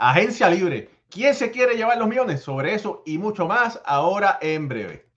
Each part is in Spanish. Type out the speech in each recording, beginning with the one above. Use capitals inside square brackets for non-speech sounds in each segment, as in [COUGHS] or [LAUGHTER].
Agencia Libre. ¿Quién se quiere llevar los millones? Sobre eso y mucho más ahora en breve.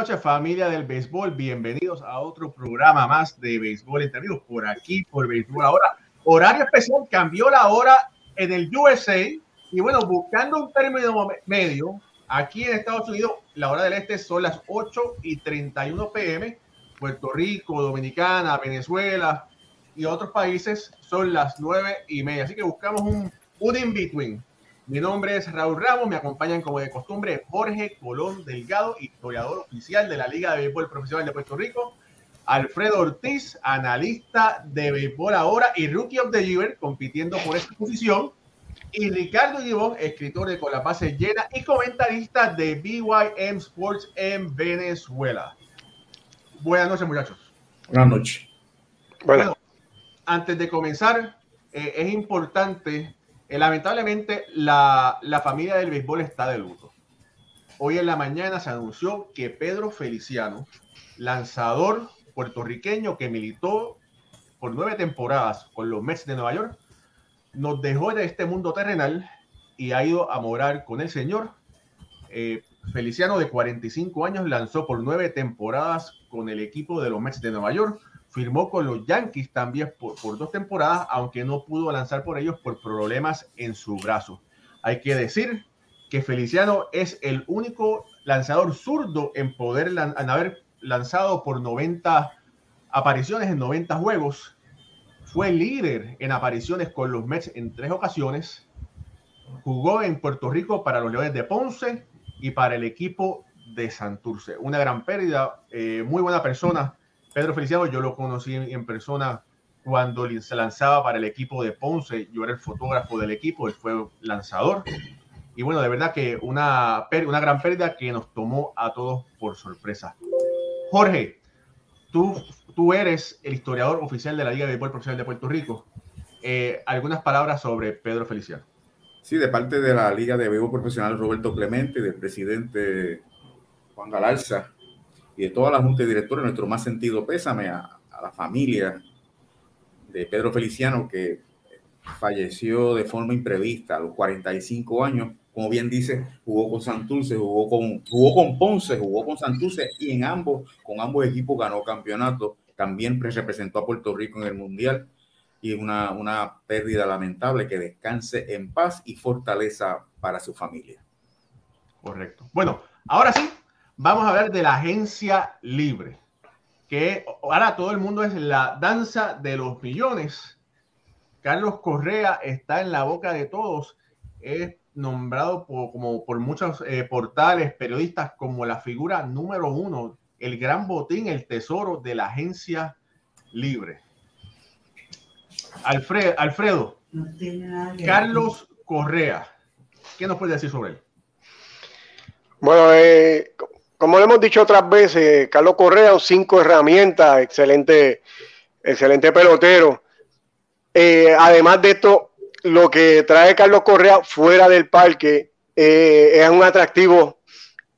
Noches familia del béisbol, bienvenidos a otro programa más de béisbol entre por aquí, por béisbol ahora. Horario especial, cambió la hora en el USA y bueno, buscando un término medio, aquí en Estados Unidos la hora del este son las 8 y 31 pm, Puerto Rico, Dominicana, Venezuela y otros países son las 9 y media, así que buscamos un, un in-between mi nombre es Raúl Ramos, me acompañan como de costumbre Jorge Colón Delgado, historiador oficial de la Liga de Béisbol Profesional de Puerto Rico, Alfredo Ortiz, analista de béisbol ahora y Rookie of the Year, compitiendo por esta posición, y Ricardo Gibón, escritor de Con la Base Llena y comentarista de BYM Sports en Venezuela. Buenas noches, muchachos. Buenas noches. Bueno, antes de comenzar, eh, es importante eh, lamentablemente, la, la, familia del béisbol está de luto. Hoy en la mañana se anunció que Pedro Feliciano, lanzador puertorriqueño que militó por nueve temporadas con los Mets de Nueva York, nos dejó de este mundo terrenal y ha ido a morar con el Señor. Eh, Feliciano, de 45 años, lanzó por nueve temporadas con el equipo de los Mets de Nueva York firmó con los Yankees también por, dos temporadas, aunque no pudo lanzar por ellos por problemas en su brazo. Hay que decir que Feliciano es el único lanzador zurdo en poder en haber lanzado por 90 apariciones en 90 juegos. Fue líder en apariciones con los Mets en tres ocasiones. Jugó en Puerto Rico para los Leones de Ponce y para el equipo de Santurce. Una gran pérdida, eh, muy buena persona Pedro Feliciano, yo lo conocí en, persona cuando se lanzaba para el equipo de Ponce. Yo era el fotógrafo del equipo, él fue lanzador. Y bueno, de verdad que una, una gran pérdida que nos tomó a todos por sorpresa. Jorge, tú, tú eres el historiador oficial de la Liga de Béisbol Profesional de Puerto Rico. Eh, algunas palabras sobre Pedro Feliciano. Sí, de parte de la Liga de Béisbol Profesional Roberto Clemente, del presidente Juan Galarza, y de toda la Junta de Directores, nuestro más sentido pésame a, la familia de Pedro Feliciano, que falleció de forma imprevista a los 45 años. Como bien dice, jugó con Santurce, jugó con, jugó con Ponce, jugó con Santurce y en ambos, con ambos equipos ganó campeonato. También representó a Puerto Rico en el Mundial y una, una pérdida lamentable. Que descanse en paz y fortaleza para su familia. Correcto. Bueno, ahora sí, vamos a hablar de la agencia libre, que ahora todo el mundo es la danza de los millones. Carlos Correa está en la boca de todos, es nombrado por, como por muchos eh, portales, periodistas, como la figura número uno, el gran botín, el tesoro de la agencia libre. Alfredo, Alfredo Carlos Correa, ¿qué nos puede decir sobre él? Bueno, eh, como lo hemos dicho otras veces, Carlos Correa, cinco herramientas, excelente, excelente pelotero. Eh, además de esto, lo que trae Carlos Correa fuera del parque eh, es un atractivo.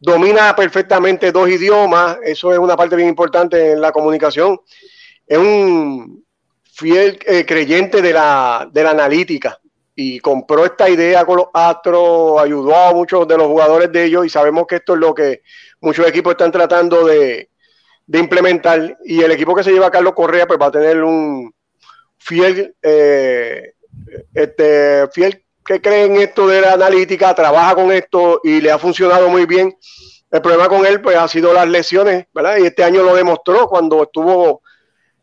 Domina perfectamente dos idiomas, eso es una parte bien importante en la comunicación. Es un fiel eh, creyente de la, de la analítica y compró esta idea con los Astros, ayudó a muchos de los jugadores de ellos y sabemos que esto es lo que muchos equipos están tratando de, implementar y el equipo que se lleva a Carlos Correa pues va a tener un fiel eh, este fiel que cree en esto de la analítica, trabaja con esto y le ha funcionado muy bien. El problema con él pues ha sido las lesiones, ¿verdad? Y este año lo demostró cuando estuvo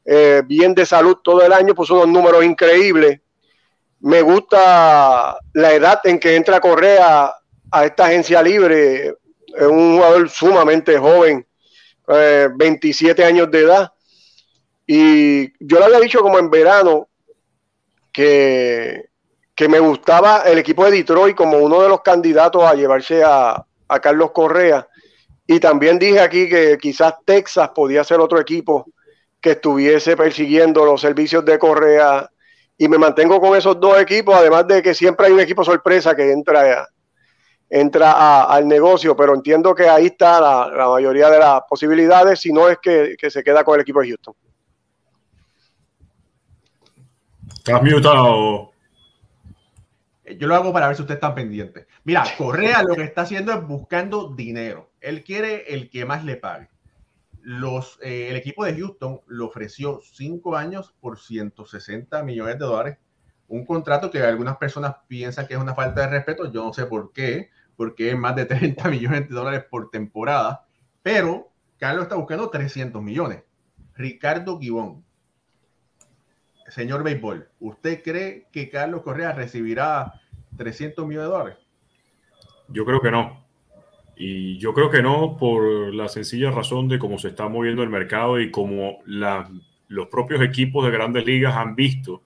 eh, bien de salud todo el año, puso unos números increíbles. Me gusta la edad en que entra Correa a esta agencia libre. Es un jugador sumamente joven, 27 eh, años de edad. Y yo le había dicho como en verano que, que me gustaba el equipo de Detroit como uno de los candidatos a llevarse a, a Carlos Correa. Y también dije aquí que quizás Texas podía ser otro equipo que estuviese persiguiendo los servicios de Correa. Y me mantengo con esos dos equipos, además de que siempre hay un equipo sorpresa que entra, entra al negocio, pero entiendo que ahí está la, mayoría de las posibilidades, si no es que, se queda con el equipo de Houston. Estás mutado. Yo lo hago para ver si usted está pendiente. Mira, Correa lo que está haciendo es buscando dinero. Él quiere el que más le pague. Los, eh, el equipo de Houston le ofreció cinco años por 160 millones de dólares. Un contrato que algunas personas piensan que es una falta de respeto. Yo no sé por qué, porque es más de 30 [LAUGHS] millones de dólares por temporada. Pero Carlos está buscando 300 millones. Ricardo Gibón, señor béisbol, ¿usted cree que Carlos Correa recibirá 300 millones de dólares? Yo creo que no. Y yo creo que no por la sencilla razón de cómo se está moviendo el mercado y cómo los propios equipos de grandes ligas han visto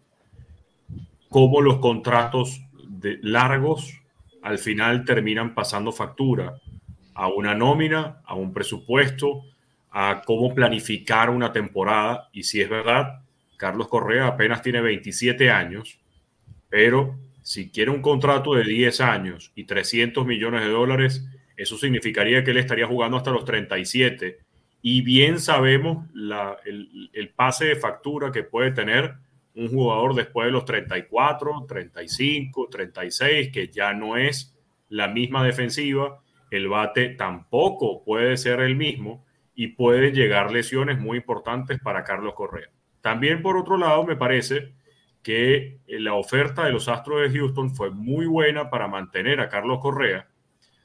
cómo los contratos de largos al final terminan pasando factura a una nómina, a un presupuesto, a cómo planificar una temporada. Y si es verdad, Carlos Correa apenas tiene 27 años, pero si quiere un contrato de 10 años y 300 millones de dólares, eso significaría que él estaría jugando hasta los 37. Y bien sabemos el, el, pase de factura que puede tener un jugador después de los 34, 35, 36, que ya no es la misma defensiva. El bate tampoco puede ser el mismo y pueden llegar lesiones muy importantes para Carlos Correa. También, por otro lado, me parece que la oferta de los Astros de Houston fue muy buena para mantener a Carlos Correa.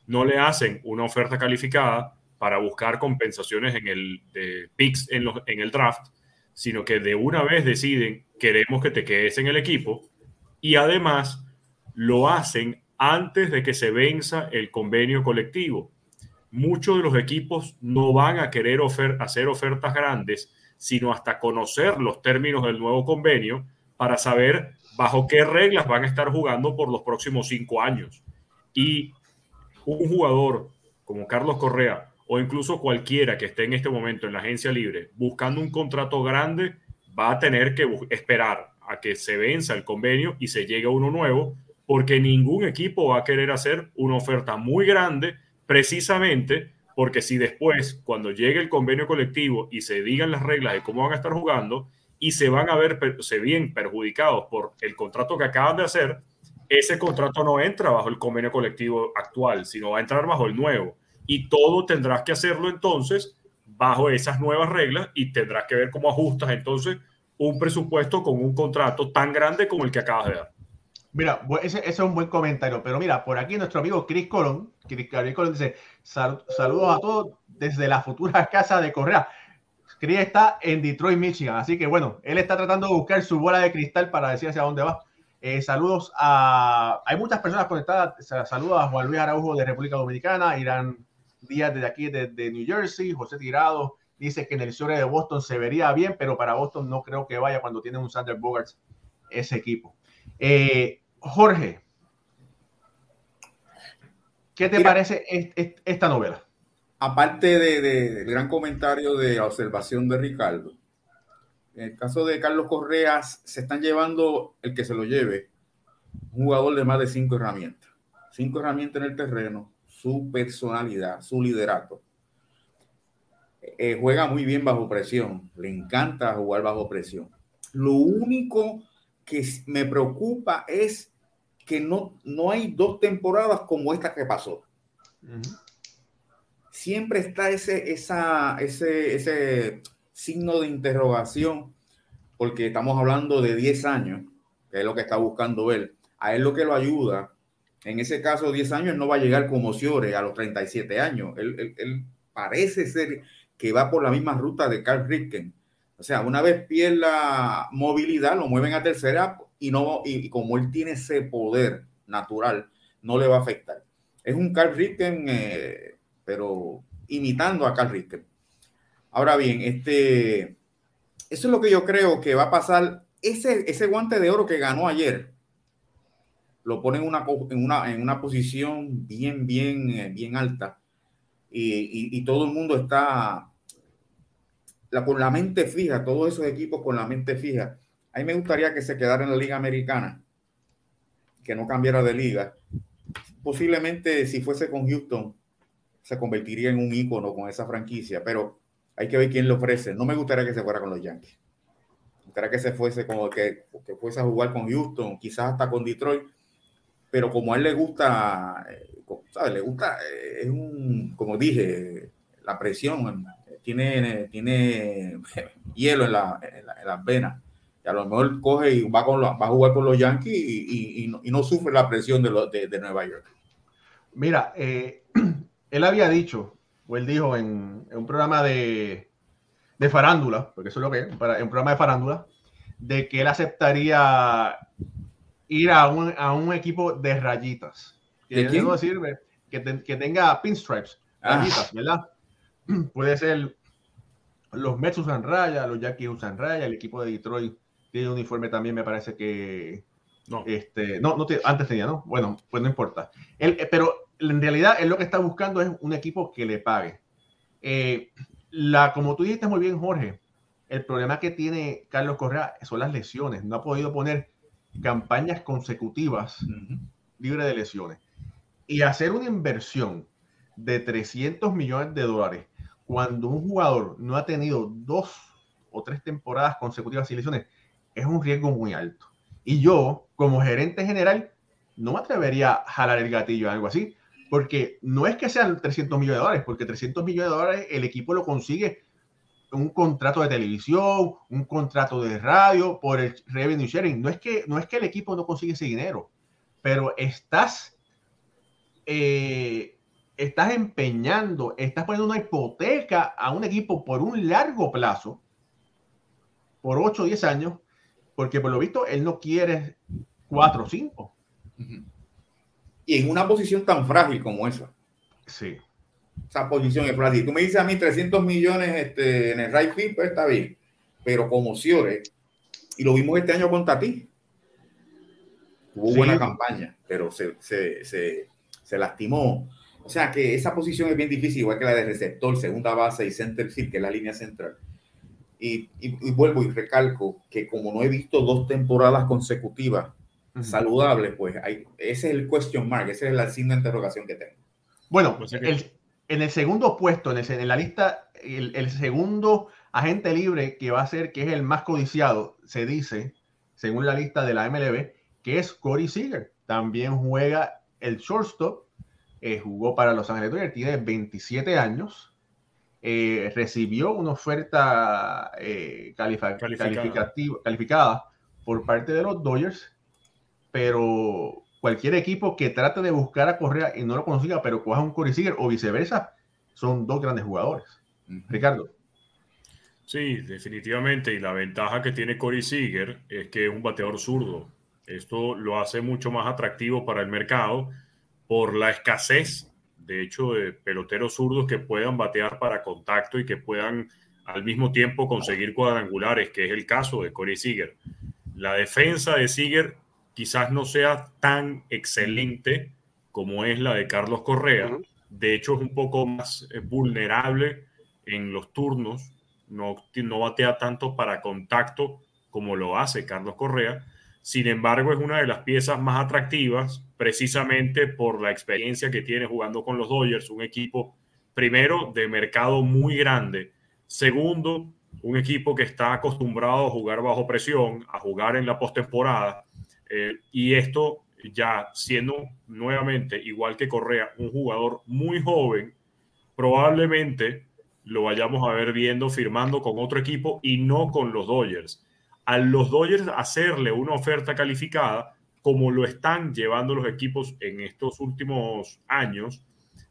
No le hacen una oferta calificada para buscar compensaciones en el picks en, el draft, sino que de una vez deciden queremos que te quedes en el equipo y además lo hacen antes de que se venza el convenio colectivo. Muchos de los equipos no van a querer hacer ofertas grandes sino hasta conocer los términos del nuevo convenio para saber bajo qué reglas van a estar jugando por los próximos cinco años. Y un jugador como Carlos Correa o incluso cualquiera que esté en este momento en la agencia libre buscando un contrato grande, va a tener que esperar a que se venza el convenio y se llegue a uno nuevo, porque ningún equipo va a querer hacer una oferta muy grande precisamente porque si después, cuando llegue el convenio colectivo y se digan las reglas de cómo van a estar jugando y se van a ver se bien perjudicados por el contrato que acaban de hacer, ese contrato no entra bajo el convenio colectivo actual, sino va a entrar bajo el nuevo. Y todo tendrás que hacerlo entonces bajo esas nuevas reglas y tendrás que ver cómo ajustas entonces un presupuesto con un contrato tan grande como el que acabas de dar. Mira, ese, es un buen comentario, pero mira, por aquí nuestro amigo Chris Colón, Chris, Colón dice, saludos a todos desde la futura [LAUGHS] casa de Correa. Chris está en Detroit, Michigan, así que bueno, él está tratando de buscar su bola de cristal para decir hacia dónde va. Eh, saludos a... Hay muchas personas conectadas. Saludos a Juan Luis Araujo de República Dominicana, Irán Díaz desde aquí, desde New Jersey, José Tirado dice que en el sur de Boston se vería bien, pero para Boston no creo que vaya cuando tiene un Sander Bogarts ese equipo. Eh, Jorge, ¿qué te parece esta novela? Aparte del gran comentario de observación de Ricardo, en el caso de Carlos Correas, se están llevando el que se lo lleve, un jugador de más de cinco herramientas. Cinco herramientas en el terreno, su personalidad, su liderato. Eh, juega muy bien bajo presión, le encanta jugar bajo presión. Lo único que me preocupa es que no, no hay dos temporadas como esta que pasó. Siempre está ese, esa, ese, ese signo de interrogación, porque estamos hablando de 10 años, que es lo que está buscando él. A él lo que lo ayuda, en ese caso 10 años, no va a llegar como Ciore a los 37 años. Él, él, parece ser que va por la misma ruta de Carl Ripken. O sea, una vez pierda movilidad, lo mueven a tercera y, no, y, como él tiene ese poder natural, no le va a afectar. es un Carl Ritten, eh, pero imitando a Carl Ritten. Ahora bien, este, eso es lo que yo creo que va a pasar. Ese, ese guante de oro que ganó ayer, lo pone en una, en una, en una posición bien, bien, eh, bien alta. Y, todo el mundo está con la mente fija, todos esos equipos con la mente fija. A mí me gustaría que se quedara en la Liga Americana, que no cambiara de liga. Posiblemente si fuese con Houston, se convertiría en un ícono con esa franquicia, pero hay que ver quién lo ofrece. No me gustaría que se fuera con los Yankees. Me gustaría que se fuese como que, que fuese a jugar con Houston, quizás hasta con Detroit, pero como a él le gusta, eh, ¿sabes? Le gusta, eh, es un, como dije, la presión, tiene, tiene [LAUGHS] hielo en, la, las venas. A lo mejor coge y va, con va a jugar con los Yankees y, no, sufre la presión de, de, Nueva York. Mira, eh, [CLEARS THROAT] él había dicho, o él dijo en, un programa de, de, farándula, porque eso es lo que es, para, un programa de farándula, de que él aceptaría ir a un, a un equipo de rayitas. Que no sirve que, que, tenga pinstripes, ah. rayitas, ¿verdad? [CLEARS THROAT] Puede ser los Mets usan raya, los Yankees usan raya, el equipo de Detroit tiene un uniforme también, me parece que no, este, no, no antes tenía, ¿no? Bueno, pues no importa. Él, eh, pero en realidad él lo que está buscando es un equipo que le pague. Eh, la, como tú dijiste muy bien, Jorge, el problema que tiene Carlos Correa son las lesiones. No ha podido poner campañas consecutivas libre de lesiones. Y hacer una inversión de 300 millones de dólares cuando un jugador no ha tenido dos o tres temporadas consecutivas sin lesiones es un riesgo muy alto. Y yo, como gerente general, no me atrevería a jalar el gatillo o algo así, porque no es que sean 300 millones de dólares, porque 300 millones de dólares el equipo lo consigue un contrato de televisión, un contrato de radio, por el revenue sharing. No es que, no es que el equipo no consigue ese dinero, pero estás, eh, estás empeñando, estás poniendo una hipoteca a un equipo por un largo plazo, por 8 o 10 años, porque por lo visto él no quiere 4 o 5 y en una posición tan frágil como esa. Sí. Esa posición es frágil. Tú me dices a mí 300 millones este, en el right field, pues está bien. Pero como Ciore, y lo vimos este año con Tati, tuvo buena campaña, pero se, se, se, se, lastimó. O sea que esa posición es bien difícil, igual que la de receptor, segunda base y center field, que es la línea central. Y, y, y vuelvo y recalco que como no he visto dos temporadas consecutivas saludable, pues ese es el question mark, ese es el signo de interrogación que tengo. Bueno, pues en el segundo puesto, en, en la lista, el, segundo agente libre que va a ser, que es el más codiciado, se dice, según la lista de la MLB, que es Corey Seager. También juega el shortstop, eh, jugó para Los Ángeles Dodgers, tiene 27 años, eh, recibió una oferta eh, calificada por parte de los Dodgers pero cualquier equipo que trate de buscar a Correa y no lo consiga, pero coja un Corey Seager o viceversa, son dos grandes jugadores. Ricardo. Sí, definitivamente. Y la ventaja que tiene Corey Seager es que es un bateador zurdo. Esto lo hace mucho más atractivo para el mercado por la escasez, de hecho, de peloteros zurdos que puedan batear para contacto y que puedan al mismo tiempo conseguir cuadrangulares, que es el caso de Corey Seager. La defensa de Seager quizás no sea tan excelente como es la de Carlos Correa. De hecho, es un poco más eh, vulnerable en los turnos, no, no batea tanto para contacto como lo hace Carlos Correa. Sin embargo, es una de las piezas más atractivas precisamente por la experiencia que tiene jugando con los Dodgers, un equipo primero de mercado muy grande, segundo, un equipo que está acostumbrado a jugar bajo presión, a jugar en la postemporada eh, y esto ya siendo nuevamente, igual que Correa, un jugador muy joven, probablemente lo vayamos a ver viendo firmando con otro equipo y no con los Dodgers. A los Dodgers hacerle una oferta calificada, como lo están llevando los equipos en estos últimos años,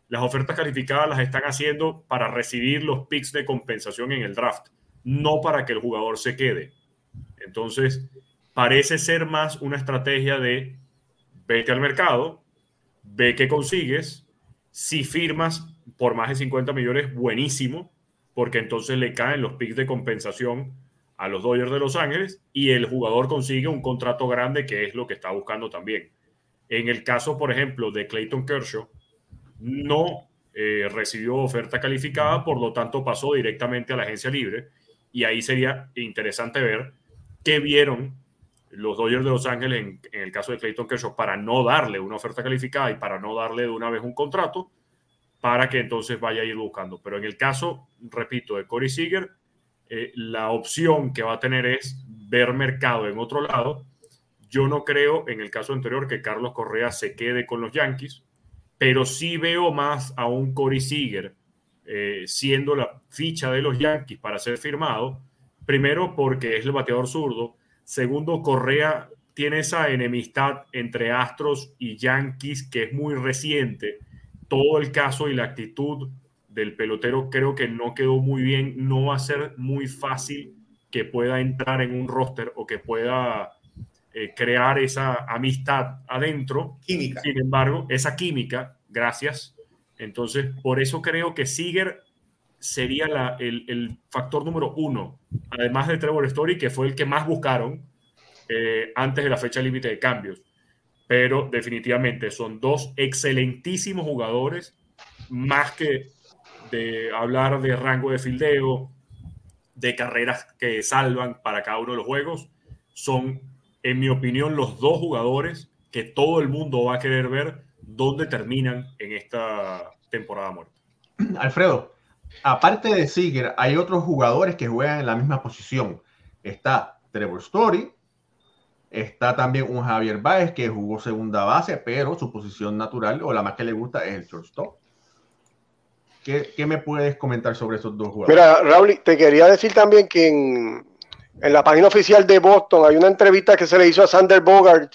las ofertas calificadas las están haciendo para recibir los picks de compensación en el draft, no para que el jugador se quede. Entonces, parece ser más una estrategia de vete al mercado, ve qué consigues Si firmas por más de 50 millones, buenísimo, porque entonces le caen los picks de compensación a los Dodgers de Los Ángeles y el jugador consigue un contrato grande que es lo que está buscando también. En el caso, por ejemplo, de Clayton Kershaw, no eh, recibió oferta calificada, por lo tanto pasó directamente a la agencia libre y ahí sería interesante ver qué vieron los Dodgers de Los Ángeles en, el caso de Clayton Kershaw para no darle una oferta calificada y para no darle de una vez un contrato para que entonces vaya a ir buscando. Pero en el caso, repito, de Corey Seager, eh, la opción que va a tener es ver mercado en otro lado. Yo no creo, en el caso anterior, que Carlos Correa se quede con los Yankees, pero sí veo más a un Corey Seager eh, siendo la ficha de los Yankees para ser firmado. Primero, porque es el bateador zurdo. Segundo, Correa tiene esa enemistad entre Astros y Yankees que es muy reciente. Todo el caso y la actitud del pelotero creo que no quedó muy bien. No va a ser muy fácil que pueda entrar en un roster o que pueda eh, crear esa amistad adentro. Química. Sin embargo, esa química, gracias. Entonces, por eso creo que Seager sería la, el, el, factor número uno, además de Trevor Story, que fue el que más buscaron eh, antes de la fecha límite de cambios. Pero definitivamente son dos excelentísimos jugadores, más que de hablar de rango de fildeo, de carreras que salvan para cada uno de los juegos, son, en mi opinión, los dos jugadores que todo el mundo va a querer ver dónde terminan en esta temporada muerta. Alfredo, aparte de Seager, hay otros jugadores que juegan en la misma posición. Está Trevor Story, está también un Javier Baez que jugó segunda base, pero su posición natural o la más que le gusta es el shortstop. ¿Qué, ¿Qué, me puedes comentar sobre esos dos jugadores? Mira, Raúl, te quería decir también que en, en, la página oficial de Boston hay una entrevista que se le hizo a Sander Bogart,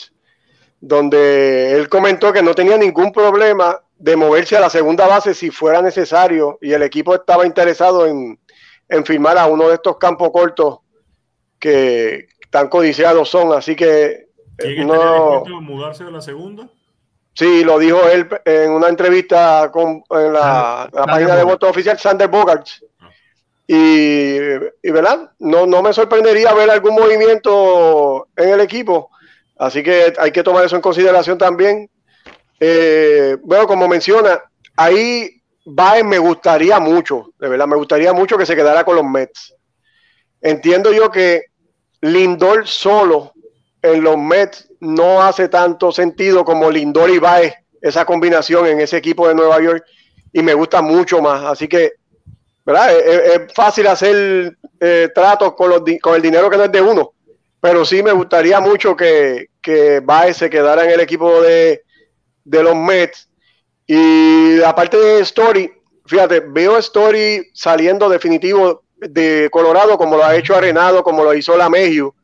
donde él comentó que no tenía ningún problema de moverse a la segunda base si fuera necesario y el equipo estaba interesado en, en firmar a uno de estos campos cortos que tan codiciados son. Así que no. mudarse de la segunda? Sí, lo dijo él en una entrevista con, en la, la página de voto oficial, Sander Bogart. Ah. Y, y, ¿verdad? No, no me sorprendería ver algún movimiento en el equipo. Así que hay que tomar eso en consideración también. Eh, bueno, como menciona, ahí Baez me gustaría mucho, de verdad, me gustaría mucho que se quedara con los Mets. Entiendo yo que Lindor solo en los Mets no hace tanto sentido como Lindor y Baez, esa combinación en ese equipo de Nueva York, y me gusta mucho más. Así que, ¿verdad? Es, fácil hacer eh, tratos con, los, con el dinero que no es de uno, pero sí me gustaría mucho que, que Baez se quedara en el equipo de, de los Mets. Y aparte de Story, fíjate, veo Story saliendo definitivo de Colorado como lo ha hecho Arenado, como lo hizo la Mejiu.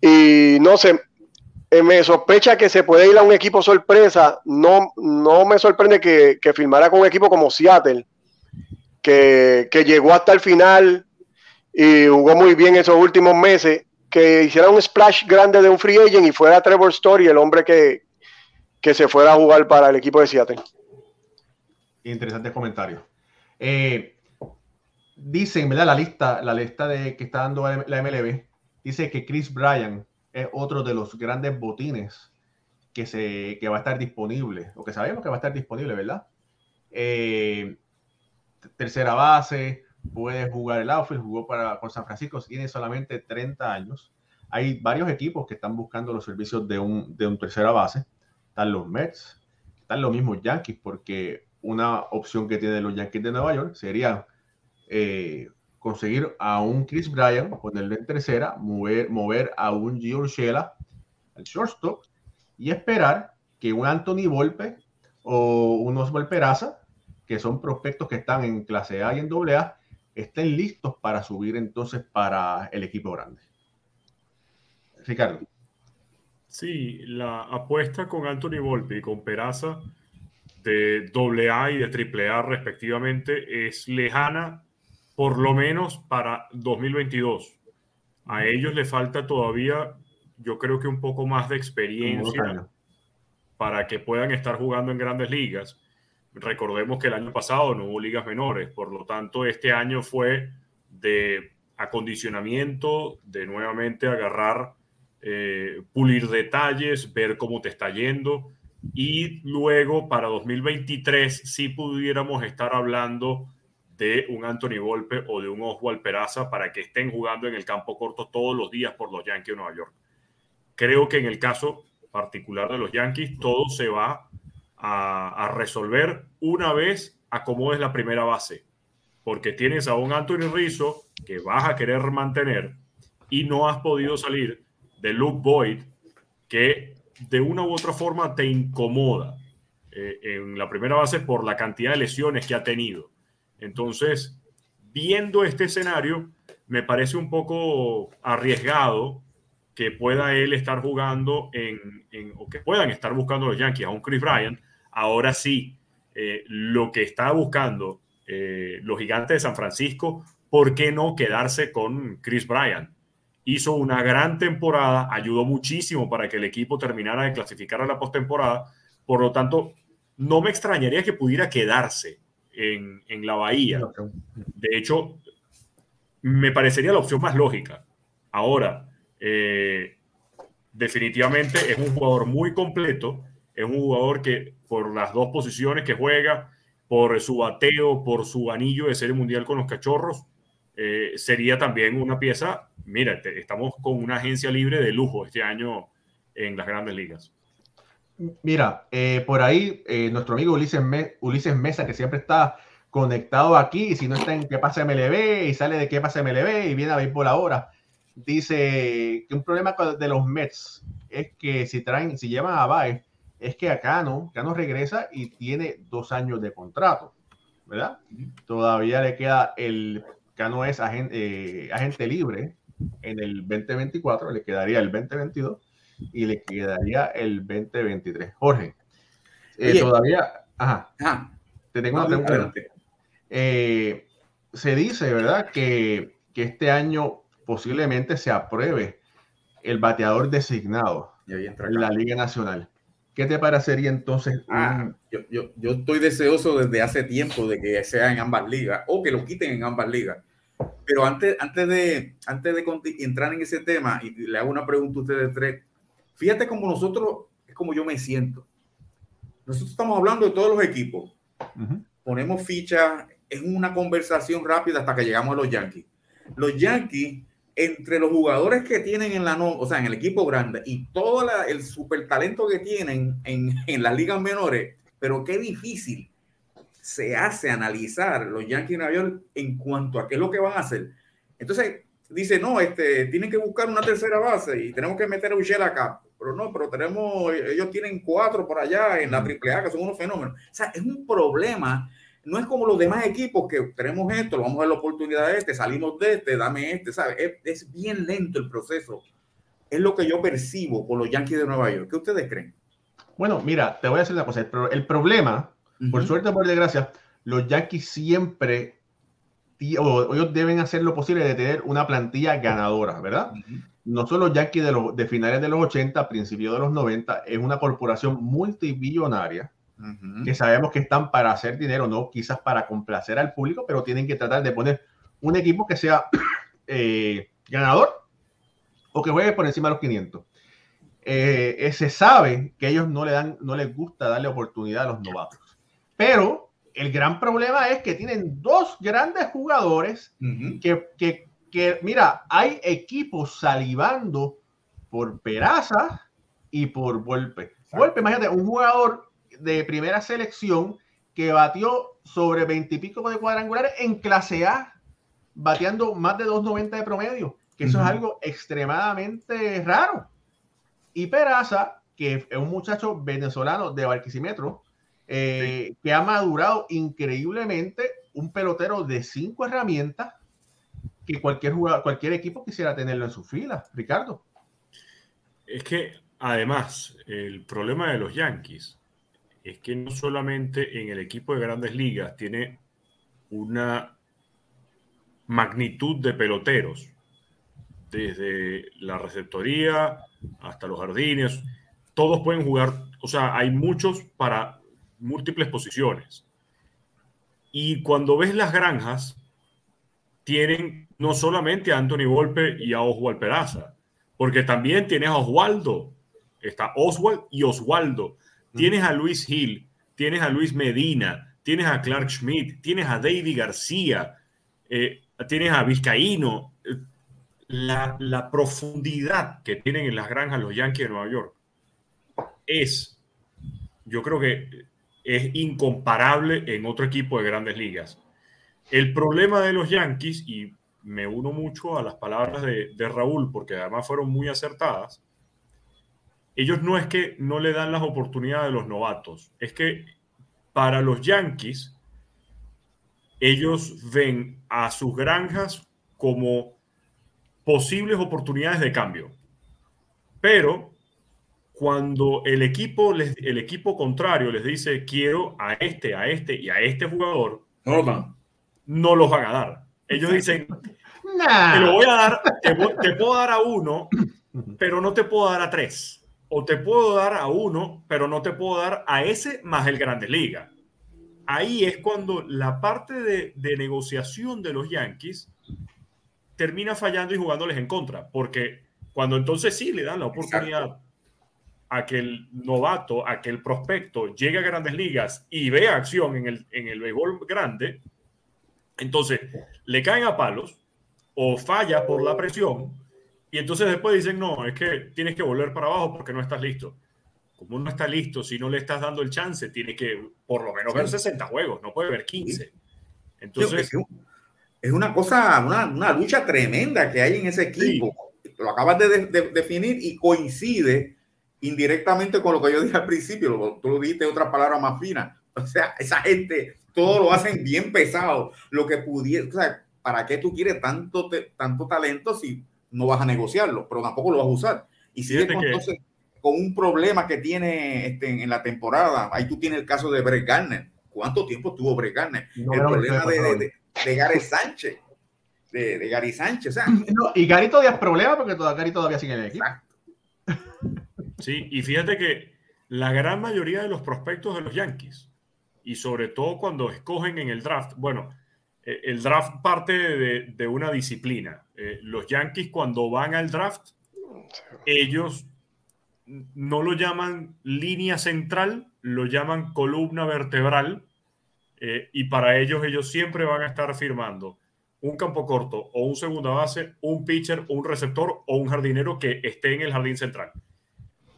Y no sé, eh, me sospecha que se puede ir a un equipo sorpresa. No, no me sorprende que, que firmara con un equipo como Seattle, que, que, llegó hasta el final y jugó muy bien esos últimos meses. Que hiciera un splash grande de un free agent y fuera Trevor Story, el hombre que, que se fuera a jugar para el equipo de Seattle. Interesantes comentarios. Eh, dicen, ¿verdad? La lista, la lista de que está dando la MLB, dice que Chris Bryan es otro de los grandes botines que, se, que va a estar disponible, o que sabemos que va a estar disponible, ¿verdad? Eh, tercera base, puede jugar el outfield, jugó para, por San Francisco, tiene solamente 30 años. Hay varios equipos que están buscando los servicios de un, de un tercera base. Están los Mets, están los mismos Yankees, porque una opción que tienen los Yankees de Nueva York sería eh, conseguir a un Chris Bryan, ponerlo en tercera, mover, mover a un Gio Urshela al shortstop y esperar que un Anthony Volpe o unos Volperaza, que son prospectos que están en clase A y en doble A, estén listos para subir entonces para el equipo grande. Ricardo. Sí, la apuesta con Anthony Volpe y con Peraza de doble A y de triple A respectivamente es lejana por lo menos para 2022. A ellos le falta todavía, yo creo que un poco más de experiencia para que puedan estar jugando en grandes ligas. recordemos que el año pasado no hubo ligas menores, por lo tanto este año fue de acondicionamiento, de nuevamente agarrar, eh, pulir detalles, ver cómo te está yendo y luego para 2023 sí pudiéramos estar hablando de un Anthony Volpe o de un Oswald Peraza para que estén jugando en el campo corto todos los días por los Yankees de Nueva York. Creo que en el caso particular de los Yankees todo se va a, resolver una vez acomodes la primera base, porque tienes a un Anthony Rizzo que vas a querer mantener y no has podido salir de Luke Boyd que de una u otra forma te incomoda eh, en la primera base por la cantidad de lesiones que ha tenido. Entonces, viendo este escenario, me parece un poco arriesgado que pueda él estar jugando en, o que puedan estar buscando los Yankees a un Chris Bryant. Ahora sí, eh, lo que está buscando eh, los gigantes de San Francisco, ¿por qué no quedarse con Chris Bryant? Hizo una gran temporada, ayudó muchísimo para que el equipo terminara de clasificar a la postemporada. Por lo tanto, no me extrañaría que pudiera quedarse en, en la Bahía. De hecho, me parecería la opción más lógica. Ahora, eh, definitivamente es un jugador muy completo, es un jugador que por las dos posiciones que juega, por su bateo, por su anillo de serie mundial con los cachorros, eh, sería también una pieza, mira, estamos con una agencia libre de lujo este año en las grandes ligas. Mira, eh, por ahí eh, nuestro amigo Ulises, Ulises Mesa, que siempre está conectado aquí, y si no está en qué pasa MLB y sale de qué pasa MLB y viene a por ahora, dice que un problema de los Mets es que si traen, si llevan a Baez, es que acá no, Cano regresa y tiene dos años de contrato, ¿verdad? Todavía le queda el Cano es agente, eh, agente libre en el 2024, le quedaría el 2022 y le quedaría el 2023. Jorge, eh, todavía, ajá, te tengo una pregunta. Eh, se dice, ¿verdad?, que, que, este año posiblemente se apruebe el bateador designado en la Liga Nacional. ¿Qué te parecería entonces? Ah, yo, yo, yo, estoy deseoso desde hace tiempo de que sea en ambas ligas o que lo quiten en ambas ligas. Pero antes, antes, de, antes de entrar en ese tema, y le hago una pregunta a ustedes tres, Fíjate como nosotros, es como yo me siento. Nosotros estamos hablando de todos los equipos. Ponemos ficha, es una conversación rápida hasta que llegamos a los Yankees. Los Yankees, entre los jugadores que tienen en la no, o sea, en el equipo grande y todo el super talento que tienen en, en las ligas menores, pero qué difícil se hace analizar los Yankees de Nueva York en cuanto a qué es lo que van a hacer. Entonces, dice, no, este, tienen que buscar una tercera base y tenemos que meter a Uchel acá pero no, pero tenemos, ellos tienen cuatro por allá en la AAA, que son unos fenómenos. O sea, es un problema. No es como los demás equipos que tenemos esto, vamos a ver la oportunidad de este, salimos de este, dame este, ¿sabes? Es, bien lento el proceso. Es lo que yo percibo por los Yankees de Nueva York. ¿Qué ustedes creen? Bueno, mira, te voy a decir una cosa. El, problema, por suerte o por desgracia, los Yankees siempre, ellos deben hacer lo posible de tener una plantilla ganadora, ¿verdad? no solo Yankees de, los, de finales de los 80, principios de los 90, es una corporación multibillonaria que sabemos que están para hacer dinero, no quizás para complacer al público, pero tienen que tratar de poner un equipo que sea [COUGHS] eh, ganador o que juegue por encima de los 500. Eh, se sabe que ellos no le dan, no les gusta darle oportunidad a los novatos, pero el gran problema es que tienen dos grandes jugadores que, que que, mira, hay equipos salivando por Peraza y por Volpe. Volpe, imagínate, un jugador de primera selección que batió sobre 20 y pico de cuadrangulares en clase A, bateando más de 2.90 de promedio, que eso es algo extremadamente raro. Y Peraza, que es un muchacho venezolano de Barquisimetro, eh, que ha madurado increíblemente, un pelotero de cinco herramientas, que cualquier jugador, cualquier equipo quisiera tenerlo en su fila, Ricardo. Es que además el problema de los Yankees es que no solamente en el equipo de grandes ligas tiene una magnitud de peloteros, desde la receptoría hasta los jardines, todos pueden jugar, o sea, hay muchos para múltiples posiciones. Y cuando ves las granjas, tienen no solamente a Anthony Volpe y a Oswald Peraza, porque también tienes a Oswaldo. Está Oswald y Oswaldo. Tienes a Luis Hill, tienes a Luis Medina, tienes a Clark Schmidt, tienes a David García, eh, tienes a Vizcaíno. La, la profundidad que tienen en las granjas los Yankees de Nueva York es, yo creo que es incomparable en otro equipo de grandes ligas. El problema de los Yankees, y me uno mucho a las palabras de, Raúl, porque además fueron muy acertadas, ellos no es que no le dan las oportunidades a los novatos, es que para los Yankees, ellos ven a sus granjas como posibles oportunidades de cambio. Pero cuando el equipo, el equipo contrario les dice quiero a este, a este y a este jugador, no lo dan. No los van a dar. Ellos dicen, te lo voy a dar, te, te, puedo dar a uno, pero no te puedo dar a tres. O te puedo dar a uno, pero no te puedo dar a ese más el Grandes Liga. Ahí es cuando la parte de, de negociación de los Yankees termina fallando y jugándoles en contra, porque cuando entonces sí le dan la oportunidad a que el novato, a que el prospecto llegue a grandes ligas y vea acción en el, en el béisbol grande, entonces le caen a palos o falla por la presión y entonces después dicen, no, es que tienes que volver para abajo porque no estás listo. Como no está listo, si no le estás dando el chance, tiene que por lo menos ver 60 juegos, no puede ver 15. Entonces... Es una cosa, una, una lucha tremenda que hay en ese equipo. Lo acabas de, de definir y coincide indirectamente con lo que yo dije al principio, tú lo dijiste otra palabra más fina. O sea, esa gente, todo lo hacen bien pesado. Lo que pudiera, o sea, ¿para qué tú quieres tanto, tanto talento si no vas a negociarlo? Pero tampoco lo vas a usar. Y si entonces con un problema que tiene este, en la temporada, ahí tú tienes el caso de Brett Garner. ¿Cuánto tiempo tuvo Brett Garner? el problema de, de, Gary Sánchez. De, Gary Sánchez. O sea, y Gary todavía es problema porque todavía, Gary todavía sigue en el equipo. [LAUGHS] Sí, y fíjate que la gran mayoría de los prospectos de los Yankees, y sobre todo cuando escogen en el draft, bueno, eh, el draft parte de, una disciplina. Eh, los Yankees cuando van al draft, ellos no lo llaman línea central, lo llaman columna vertebral, eh, y para ellos ellos siempre van a estar firmando un campo corto o un segunda base, un pitcher, un receptor o un jardinero que esté en el jardín central.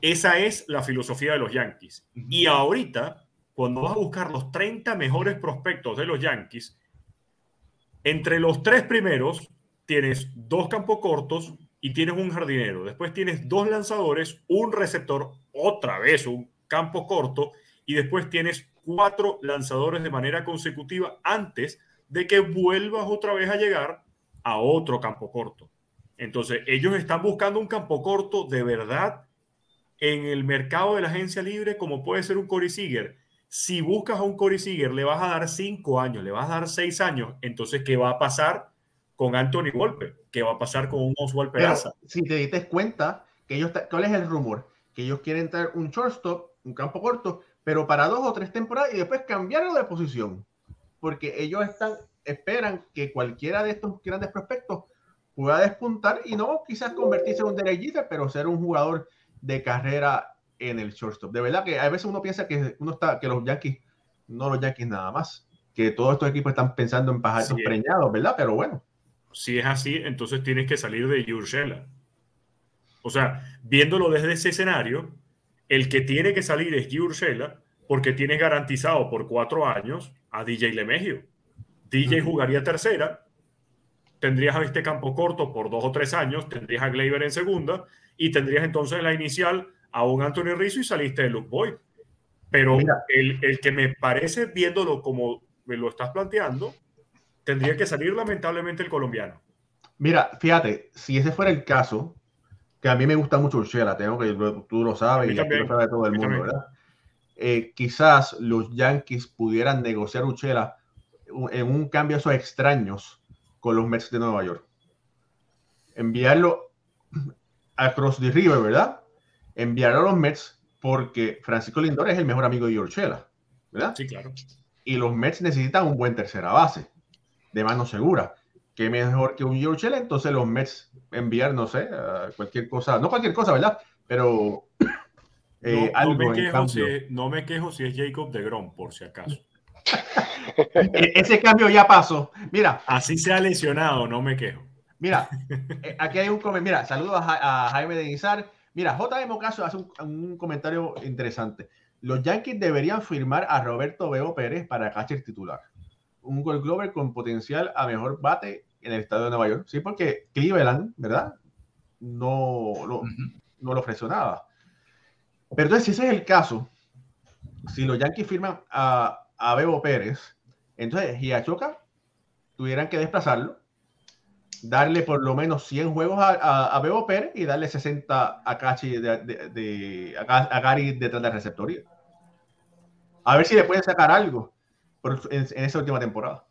Esa es la filosofía de los Yankees. Y ahorita, cuando vas a buscar los 30 mejores prospectos de los Yankees, entre los tres primeros tienes dos campos cortos y tienes un jardinero. Después tienes dos lanzadores, un receptor, otra vez un campo corto, y después tienes cuatro lanzadores de manera consecutiva antes de que vuelvas otra vez a llegar a otro campo corto. Entonces, ellos están buscando un campo corto de verdad en el mercado de la agencia libre como puede ser un Corey Seager. Si buscas a un Corey Seager, le vas a dar cinco años, le vas a dar seis años. Entonces, ¿qué va a pasar con Anthony Volpe? ¿Qué va a pasar con un Oswald Peraza? si te diste cuenta, que ellos, ¿cuál es el rumor? Que ellos quieren traer un shortstop, un campo corto, pero para dos o tres temporadas y después cambiarlo de posición. Porque ellos están, esperan que cualquiera de estos grandes prospectos pueda despuntar y no quizás convertirse en un Derek pero ser un jugador de carrera en el shortstop. De verdad que a veces uno piensa que uno está, que los Yankees, no los Yankees nada más, que todos estos equipos están pensando en pájaros preñados, ¿verdad? Pero bueno. Si es así, entonces tienes que salir de Urshela. O sea, viéndolo desde ese escenario, el que tiene que salir es Urshela porque tiene garantizado por cuatro años a DJ Lemegio. DJ jugaría tercera, tendrías a este campo corto por dos o tres años, tendrías a Gleyber en segunda y tendrías entonces la inicial a un Anthony Rizzo y saliste de Luke Boyd. Pero el, el, que me parece, viéndolo como me lo estás planteando, tendría que salir lamentablemente el colombiano. Mira, fíjate, si ese fuera el caso, que a mí me gusta mucho Urshela, tengo que tú lo sabes y lo sabe todo el mundo, ¿verdad? Eh, quizás los Yankees pudieran negociar Urshela en un cambio a esos extraños con los Mets de Nueva York. Enviarlo Cross the River, ¿verdad? Enviar a los Mets porque Francisco Lindor es el mejor amigo de Urshela, ¿verdad? Sí, claro. Y los Mets necesitan un buen tercera base, de mano segura. Que mejor que un George entonces los Mets enviar, no sé, cualquier cosa, no cualquier cosa, ¿verdad? Pero [COUGHS] eh, no, me quejo si, no me quejo si es Jacob de Grom, por si acaso. [LAUGHS] E-, ese cambio ya pasó. Mira. Así se ha lesionado, no me quejo. Mira, [LAUGHS] eh, aquí hay un comentario. Mira, saludos a, Jaime de Guizar. Mira, JM Caso hace un, comentario interesante. Los Yankees deberían firmar a Roberto Beo Pérez para catcher titular. Un Gold Glover con potencial a mejor bate en el estado de Nueva York. Sí, porque Cleveland, ¿verdad? No, no lo ofreció nada. Pero entonces, si ese es el caso, si los Yankees firman a, a Bebo Pérez, entonces Hiachoka tuvieran que desplazarlo, darle por lo menos 100 juegos a, a, Bebo Pérez y darle 60 a Cachi de, de, a, Gary detrás de la receptoría. A ver si le pueden sacar algo en, esa última temporada.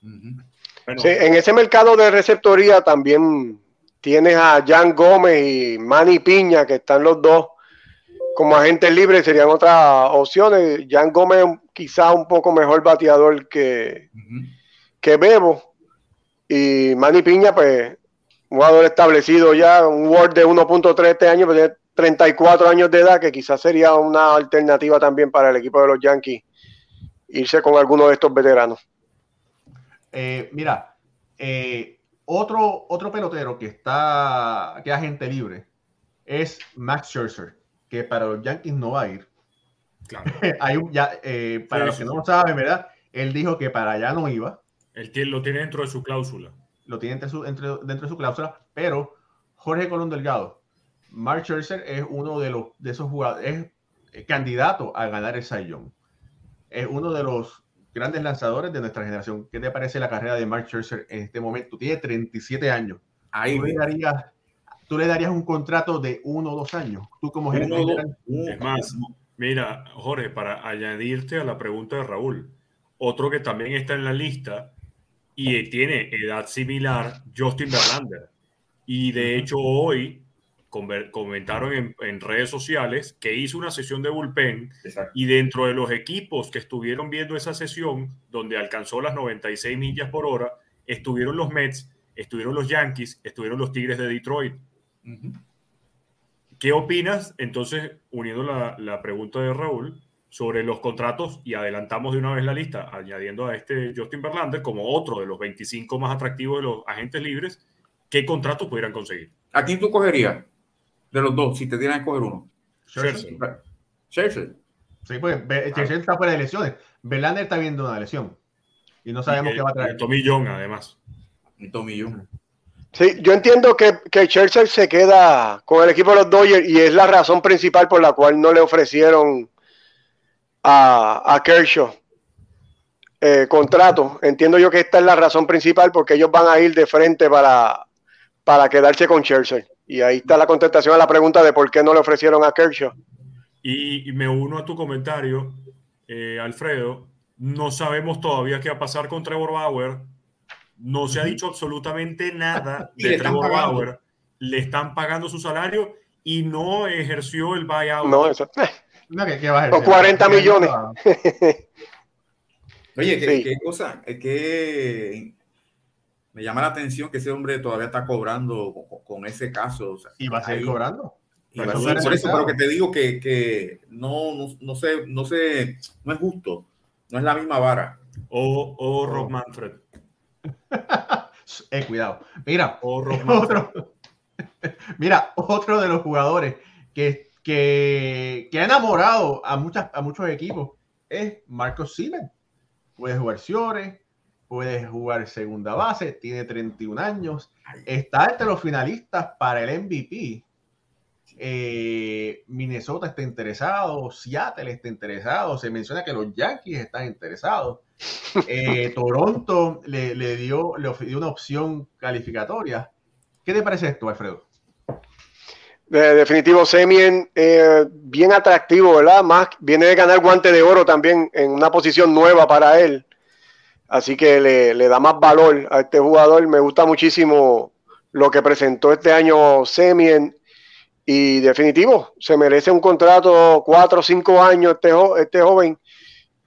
sí, en ese mercado de receptoría también tienes a Jan Gómez y Manny Piña, que están los dos como agentes libres, serían otras opciones. Jan Gómez quizá un poco mejor bateador que, que Bebo. Y Manny Piña, pues, un jugador establecido ya, un Word de 1.3 este año, pero tiene 34 años de edad, que quizás sería una alternativa también para el equipo de los Yankees, irse con alguno de estos veteranos. Eh, mira, eh, otro, otro pelotero que está, que es agente libre, es Max Scherzer, que para los Yankees no va a ir. Claro. [LAUGHS] Hay un, ya, eh, para los que no lo saben, ¿verdad? Él dijo que para allá no iba. Él lo tiene dentro de su cláusula. Lo tiene dentro, dentro de su cláusula, pero Jorge Colón Delgado, Mark Scherzer es uno de, los, de esos jugadores, es candidato a ganar el Cy Es uno de los grandes lanzadores de nuestra generación. ¿Qué te parece la carrera de Mark Scherzer en este momento? Tiene 37 años. Ahí ¿Tú, le darías, tú le darías un contrato de uno o dos años. Tú como gerente Es más, mira, Jorge, para añadirte a la pregunta de Raúl, otro que también está en la lista y tiene edad similar, Justin Verlander. Y de hecho hoy comentaron en, redes sociales que hizo una sesión de bullpen y dentro de los equipos que estuvieron viendo esa sesión, donde alcanzó las 96 millas por hora, estuvieron los Mets, estuvieron los Yankees, estuvieron los Tigres de Detroit. ¿Qué opinas? Entonces, uniendo la, la, pregunta de Raúl sobre los contratos y adelantamos de una vez la lista, añadiendo a este Justin Verlander como otro de los 25 más atractivos de los agentes libres, ¿qué contratos pudieran conseguir? ¿A quién tú cogerías? De los dos, si te tienen que coger uno. Scherzer. Sí, pues Scherzer está fuera de lesiones. Verlander está viendo una lesión. Y no sabemos qué va a traer. Tommy John, además. Y Tommy John. Sí, yo entiendo que, que Scherzer se queda con el equipo de los Dodgers y es la razón principal por la cual no le ofrecieron a, a Kershaw eh, contrato. Entiendo yo que esta es la razón principal porque ellos van a ir de frente para, para quedarse con Scherzer. Y ahí está la contestación a la pregunta de por qué no le ofrecieron a Kershaw. Y, me uno a tu comentario, eh, Alfredo. No sabemos todavía qué va a pasar con Trevor Bauer. No se ha dicho absolutamente nada [LAUGHS] de Trevor Bauer. Le están pagando su salario y no ejerció el buyout. No, eso. [LAUGHS] No, ¿qué, va a 40 millones. [LAUGHS] Oye, ¿qué, qué cosa? Que me llama la atención que ese hombre todavía está cobrando con, ese caso. y va a seguir cobrando. por eso, pero que te digo que, no, no, sé, no sé, no es justo, no es la misma vara. O, o Rob Manfred. [LAUGHS] eh, cuidado. Mira, otro, [LAUGHS] mira, otro de los jugadores que, que, que ha enamorado a, muchas, a muchos equipos es Marcos Siemens. Puede jugar Ciores, puede jugar segunda base, tiene 31 años, está entre los finalistas para el MVP. Eh, Minnesota está interesado, Seattle está interesado, se menciona que los Yankees están interesados. Eh, [LAUGHS] Toronto le, dio, le ofreció una opción calificatoria. ¿Qué te parece esto, Alfredo? definitivo, Semien, eh, bien atractivo, ¿verdad? Más viene de ganar guante de oro también en una posición nueva para él. Así que le, da más valor a este jugador. Me gusta muchísimo lo que presentó este año Semien. Y definitivo, se merece un contrato cuatro o cinco años este, este joven.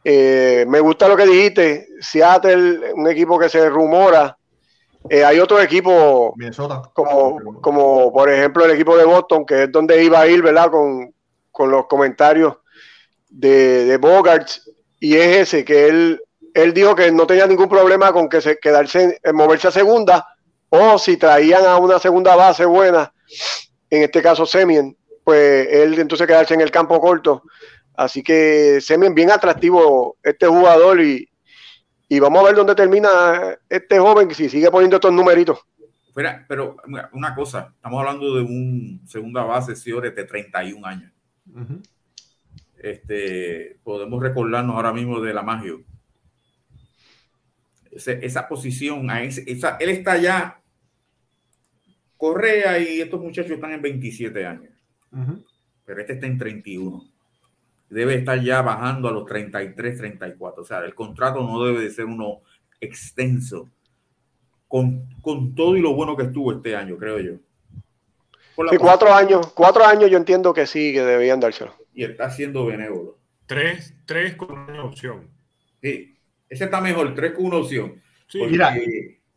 Eh, me gusta lo que dijiste. Seattle, un equipo que se rumora. Eh, hay otro equipo Como, como por ejemplo el equipo de Boston, que es donde iba a ir, ¿verdad? Con, los comentarios de, de Bogarts. Y es ese, que él, él dijo que no tenía ningún problema con que se quedarse, en moverse a segunda, o si traían a una segunda base buena, en este caso Semien, pues él entonces quedarse en el campo corto. Así que Semien bien atractivo este jugador y, vamos a ver dónde termina este joven si sigue poniendo estos numeritos. pero una cosa, estamos hablando de un segunda base, señores, de 31 años. este, podemos recordarnos ahora mismo de la magia. Esa posición, esa, él está ya Correa y estos muchachos están en 27 años, pero este está en 31. Debe estar ya bajando a los 33, 34. O sea, el contrato no debe de ser uno extenso con, todo y lo bueno que estuvo este año, creo yo. Sí, cuatro años, cuatro años yo entiendo que sí, que debían dárselo. Y está siendo benévolo. Tres, tres con una opción. Sí, ese está mejor, tres con una opción. Mira,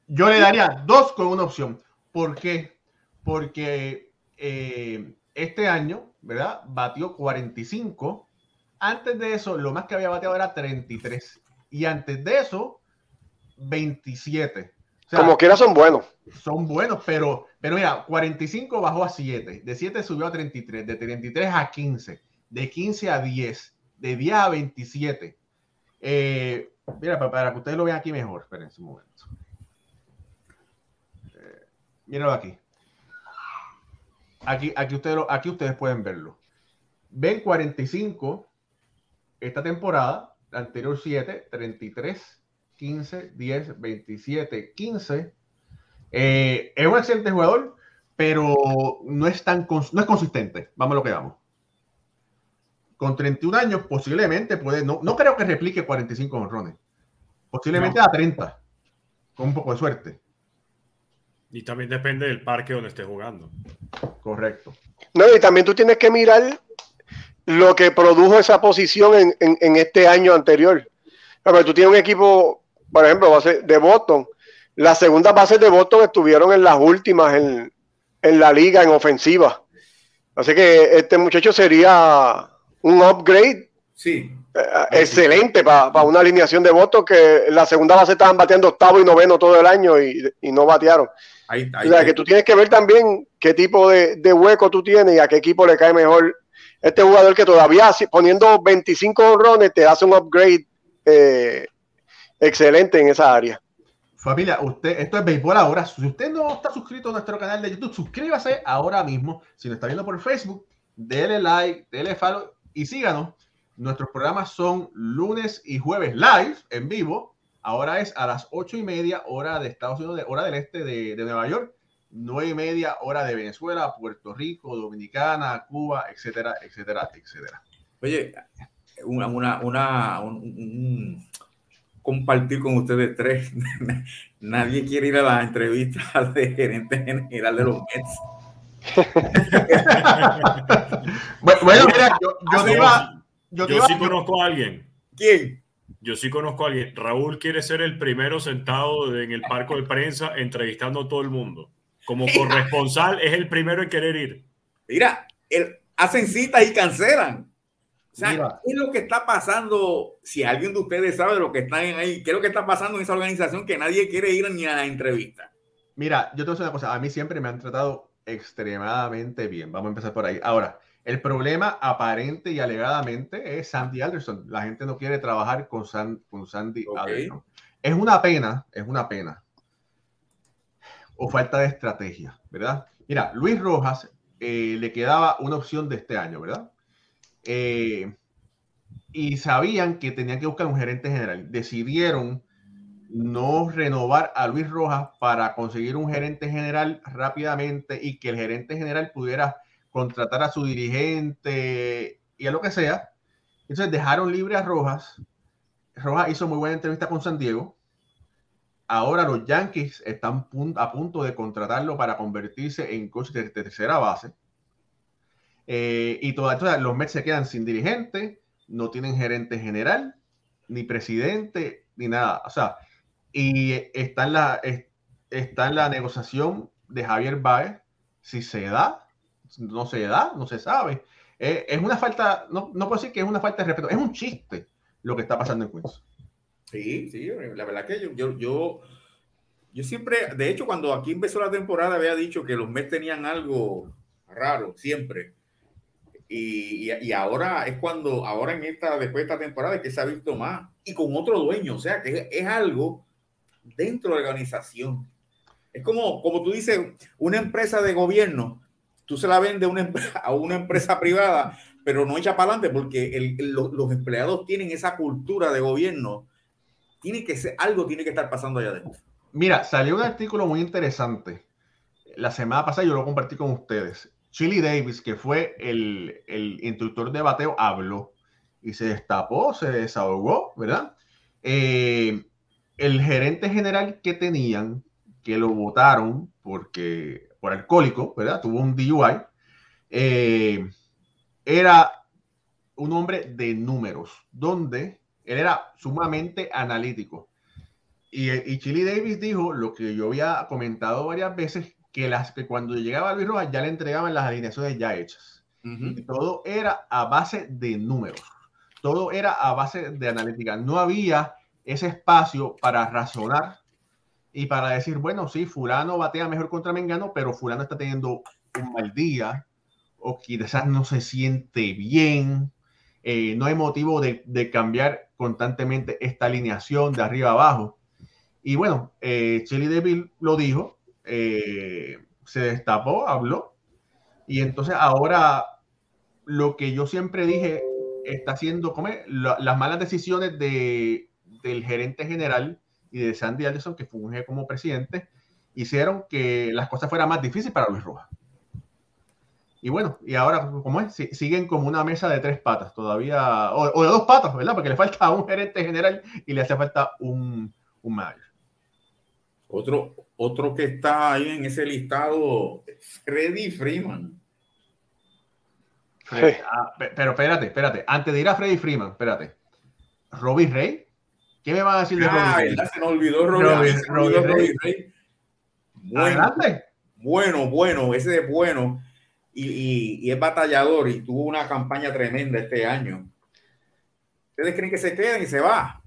yo le daría dos con una opción. ¿Por qué? Porque eh, este año, ¿verdad? Batió 45. Antes de eso, lo más que había bateado era 33. Y antes de eso, 27. Como quiera son buenos. Son buenos, pero, pero mira, 45 bajó a 7, de 7 subió a 33, de 33 a 15, de 15 a 10, de 10 a 27. Eh, mira, para, que ustedes lo vean aquí mejor, espérense un momento. Míralo aquí. Aquí, aquí, ustedes, aquí ustedes pueden verlo. Ven 45 esta temporada, la anterior 7, 33, 15, 10, 27, 15. es un excelente jugador, pero no es tan no es consistente. Vamos a lo que vamos. Con 31 años, posiblemente puede, no, no creo que replique 45 honrones. Posiblemente a 30, con un poco de suerte. Y también depende del parque donde esté jugando. Correcto. No, y también tú tienes que mirar lo que produjo esa posición en, este año anterior. A tú tienes un equipo, por ejemplo, base de Boston. Las segundas bases de Boston estuvieron en las últimas en, la liga en ofensiva. Así que este muchacho sería un upgrade. Sí. Eh, excelente para una alineación de Boston que la segunda base estaban bateando octavo y noveno todo el año y, y no batearon o sea, que tú tienes que ver también qué tipo de, hueco tú tienes y a qué equipo le cae mejor este jugador que todavía poniendo 25 honrones te hace un upgrade eh, excelente en esa área. Familia, usted, esto es béisbol ahora. Si usted no está suscrito a nuestro canal de YouTube, suscríbase ahora mismo. Si nos está viendo por Facebook, dele like, dele follow y síganos. Nuestros programas son lunes y jueves live, en vivo, Ahora es a las ocho y media hora de Estados Unidos, hora del este de, Nueva York, nueve y media hora de Venezuela, Puerto Rico, Dominicana, Cuba, etcétera, etcétera, etcétera. Oye, una, una, una un, compartir con ustedes tres. [LAUGHS] Nadie quiere ir a la entrevista [LAUGHS] de gerente general de los Mets. Bueno, mira, yo, yo, yo, sí conozco a alguien. ¿Quién? Yo sí conozco a alguien. Raúl quiere ser el primero sentado en el parco de prensa entrevistando a todo el mundo. Como corresponsal es el primero en querer ir. Mira, hacen citas y cancelan. O sea, ¿qué es lo que está pasando? Si alguien de ustedes sabe lo que está ahí, ¿qué es lo que está pasando en esa organización que nadie quiere ir ni a la entrevista? Mira, yo te voy a decir una cosa. A mí siempre me han tratado extremadamente bien. Vamos a empezar por ahí. Ahora, el problema aparente y alegadamente es Sandy Alderson. La gente no quiere trabajar con, con Sandy Alderson. Es una pena, es una pena. O falta de estrategia, ¿verdad? Mira, Luis Rojas eh, le quedaba una opción de este año, ¿verdad? Eh, y sabían que tenían que buscar un gerente general. Decidieron no renovar a Luis Rojas para conseguir un gerente general rápidamente y que el gerente general pudiera contratar a su dirigente y a lo que sea. Entonces dejaron libre a Rojas. Rojas hizo muy buena entrevista con San Diego. Ahora los Yankees están a punto de contratarlo para convertirse en coach de tercera base. Eh, y todas los Mets se quedan sin dirigente, no tienen gerente general. ni presidente, ni nada. O sea, y está en la, está en la negociación de Javier Baez, si se da, no se da, no se sabe. Eh, es una falta, no, no puedo decir que es una falta de respeto, es un chiste lo que está pasando en Queens. Sí, sí, la verdad que yo, yo, yo, yo siempre, de hecho, cuando aquí empezó la temporada había dicho que los Mets tenían algo raro, siempre. Y, y, ahora es cuando, ahora en esta, después de esta temporada, es que se ha visto más y con otro dueño, o sea, que es, algo dentro de la organización. Es como, como tú dices, una empresa de gobierno, tú se la vendes una, [LAUGHS] a una empresa privada, pero no echa para adelante porque los empleados tienen esa cultura de gobierno. Tiene que ser, algo tiene que estar pasando allá adentro. Mira, salió un artículo muy interesante. La semana pasada yo lo compartí con ustedes. Chili Davis, que fue el, el instructor de bateo, habló y se destapó, se desahogó, ¿verdad? Eh, el gerente general que tenían, que lo votaron porque por alcohólico, ¿verdad? Tuvo un DUI. Eh, era un hombre de números, donde él era sumamente analítico. Y, y Chili Davis dijo lo que yo había comentado varias veces, que, las, que cuando llegaba Luis Rojas ya le entregaban las alineaciones ya hechas. y todo era a base de números, todo era a base de analítica. No había ese espacio para razonar y para decir, bueno, sí, fulano batea mejor contra Mengano, pero fulano está teniendo un mal día o quizás no se siente bien. Eh, no hay motivo de, cambiar constantemente esta alineación de arriba abajo. Y bueno, eh, Chili Deville lo dijo, eh, se destapó, habló, y entonces ahora lo que yo siempre dije está haciendo como las malas decisiones de, del gerente general y de Sandy Alderson, que funge como presidente, hicieron que las cosas fueran más difíciles para Luis Rojas. Y bueno, y ahora, como es? siguen como una mesa de tres patas todavía, o, de dos patas, ¿verdad? Porque le falta un gerente general y le hace falta un, un manager. Otro, otro que está ahí en ese listado Freddy Freeman. Ah, pero espérate, espérate. Antes de ir a Freddy Freeman, espérate. Robbie Rey. ¿Qué me van a decir de ah, Robbie Rey? Se me olvidó Robbie, Robbie, Rey. Bueno, bueno, bueno, ese es bueno. Y, y, es batallador y tuvo una campaña tremenda este año. ¿Ustedes creen que se queda y se va?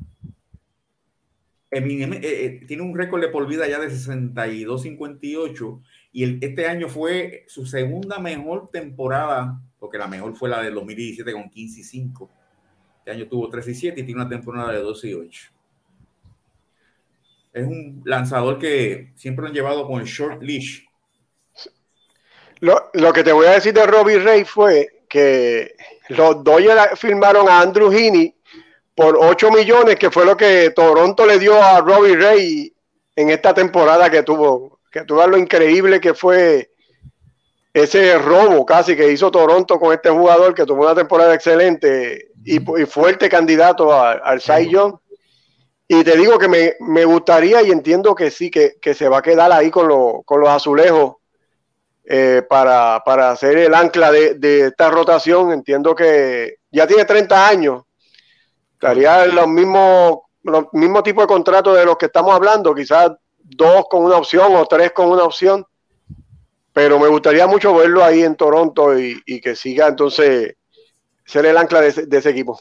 Eh, eh, tiene un récord de por vida ya de 62-58 y el, este año fue su segunda mejor temporada, porque la mejor fue la del 2017 con 15 y 5. Este año tuvo 3 y 7 y tiene una temporada de 12 y 8. Es un lanzador que siempre lo han llevado con short leash. Lo, que te voy a decir de Robbie Ray fue que los Dodgers firmaron a Andrew Heaney por 8 millones, que fue lo que Toronto le dio a Robbie Ray en esta temporada que tuvo, que tuvo lo increíble que fue ese robo casi que hizo Toronto con este jugador que tuvo una temporada excelente y, fuerte candidato al Cy Young. Y te digo que me, gustaría y entiendo que sí, que, se va a quedar ahí con, con los azulejos eh, para, hacer el ancla de, de, esta rotación. Entiendo que ya tiene 30 años estaría en los mismos los mismos tipos de contratos de los que estamos hablando, quizás dos con una opción o tres con una opción, pero me gustaría mucho verlo ahí en Toronto y, que siga entonces ser el ancla de ese, equipo.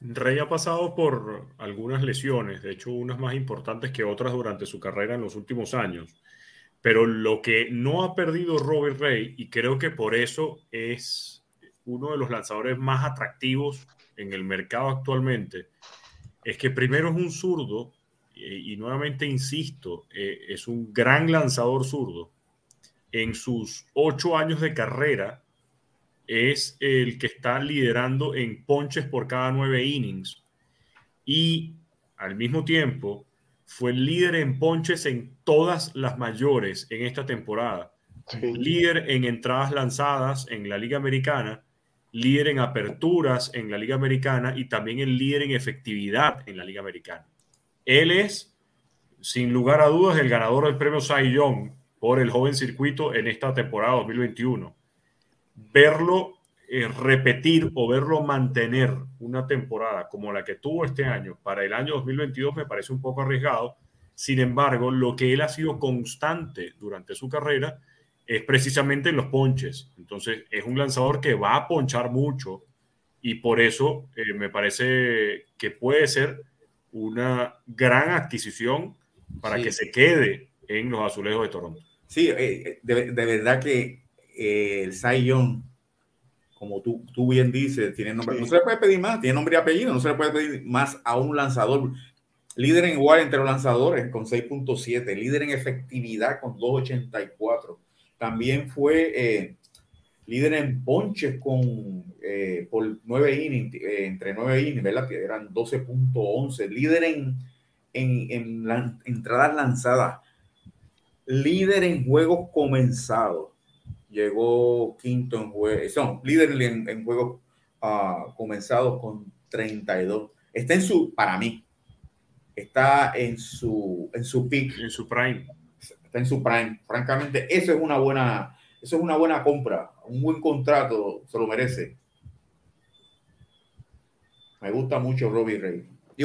Rey ha pasado por algunas lesiones, de hecho unas más importantes que otras durante su carrera en los últimos años, pero lo que no ha perdido Robert Rey, y creo que por eso es uno de los lanzadores más atractivos en el mercado actualmente es que primero es un zurdo, y, nuevamente insisto, eh, es un gran lanzador zurdo. En sus ocho años de carrera, es el que está liderando en ponches por cada nueve innings. Y al mismo tiempo, fue el líder en ponches en todas las mayores en esta temporada. Líder en entradas lanzadas en la Liga Americana líder en aperturas en la Liga Americana y también el líder en efectividad en la Liga Americana. Él es, sin lugar a dudas, el ganador del premio Cy Young por el joven circuito en esta temporada 2021. Verlo eh, repetir o verlo mantener una temporada como la que tuvo este año para el año 2022 me parece un poco arriesgado. Sin embargo, lo que él ha sido constante durante su carrera es precisamente en los ponches. Entonces, es un lanzador que va a ponchar mucho y por eso eh, me parece que puede ser una gran adquisición para que se quede en los azulejos de Toronto. Sí, eh, de, verdad que el Cy Young como tú, tú bien dices, tiene nombre, no se le puede pedir más, tiene nombre y apellido, no se le puede pedir más a un lanzador. Líder en igual entre los lanzadores con 6.7, líder en efectividad con 2.84. También fue eh, líder en ponches con eh, por 9 innings, eh, entre 9 innings, ¿verdad? Eran 12.11. Líder en, en, en entradas lanzadas. Líder en juegos comenzados llegó quinto en juegos, son líder en, juegos ah, comenzados con 32. Está en su, para mí, está en su, en su peak. En su prime. Está en su prime. Francamente, eso es una buena, eso es una buena compra, un buen contrato, se lo merece. Me gusta mucho Robbie Ray. Y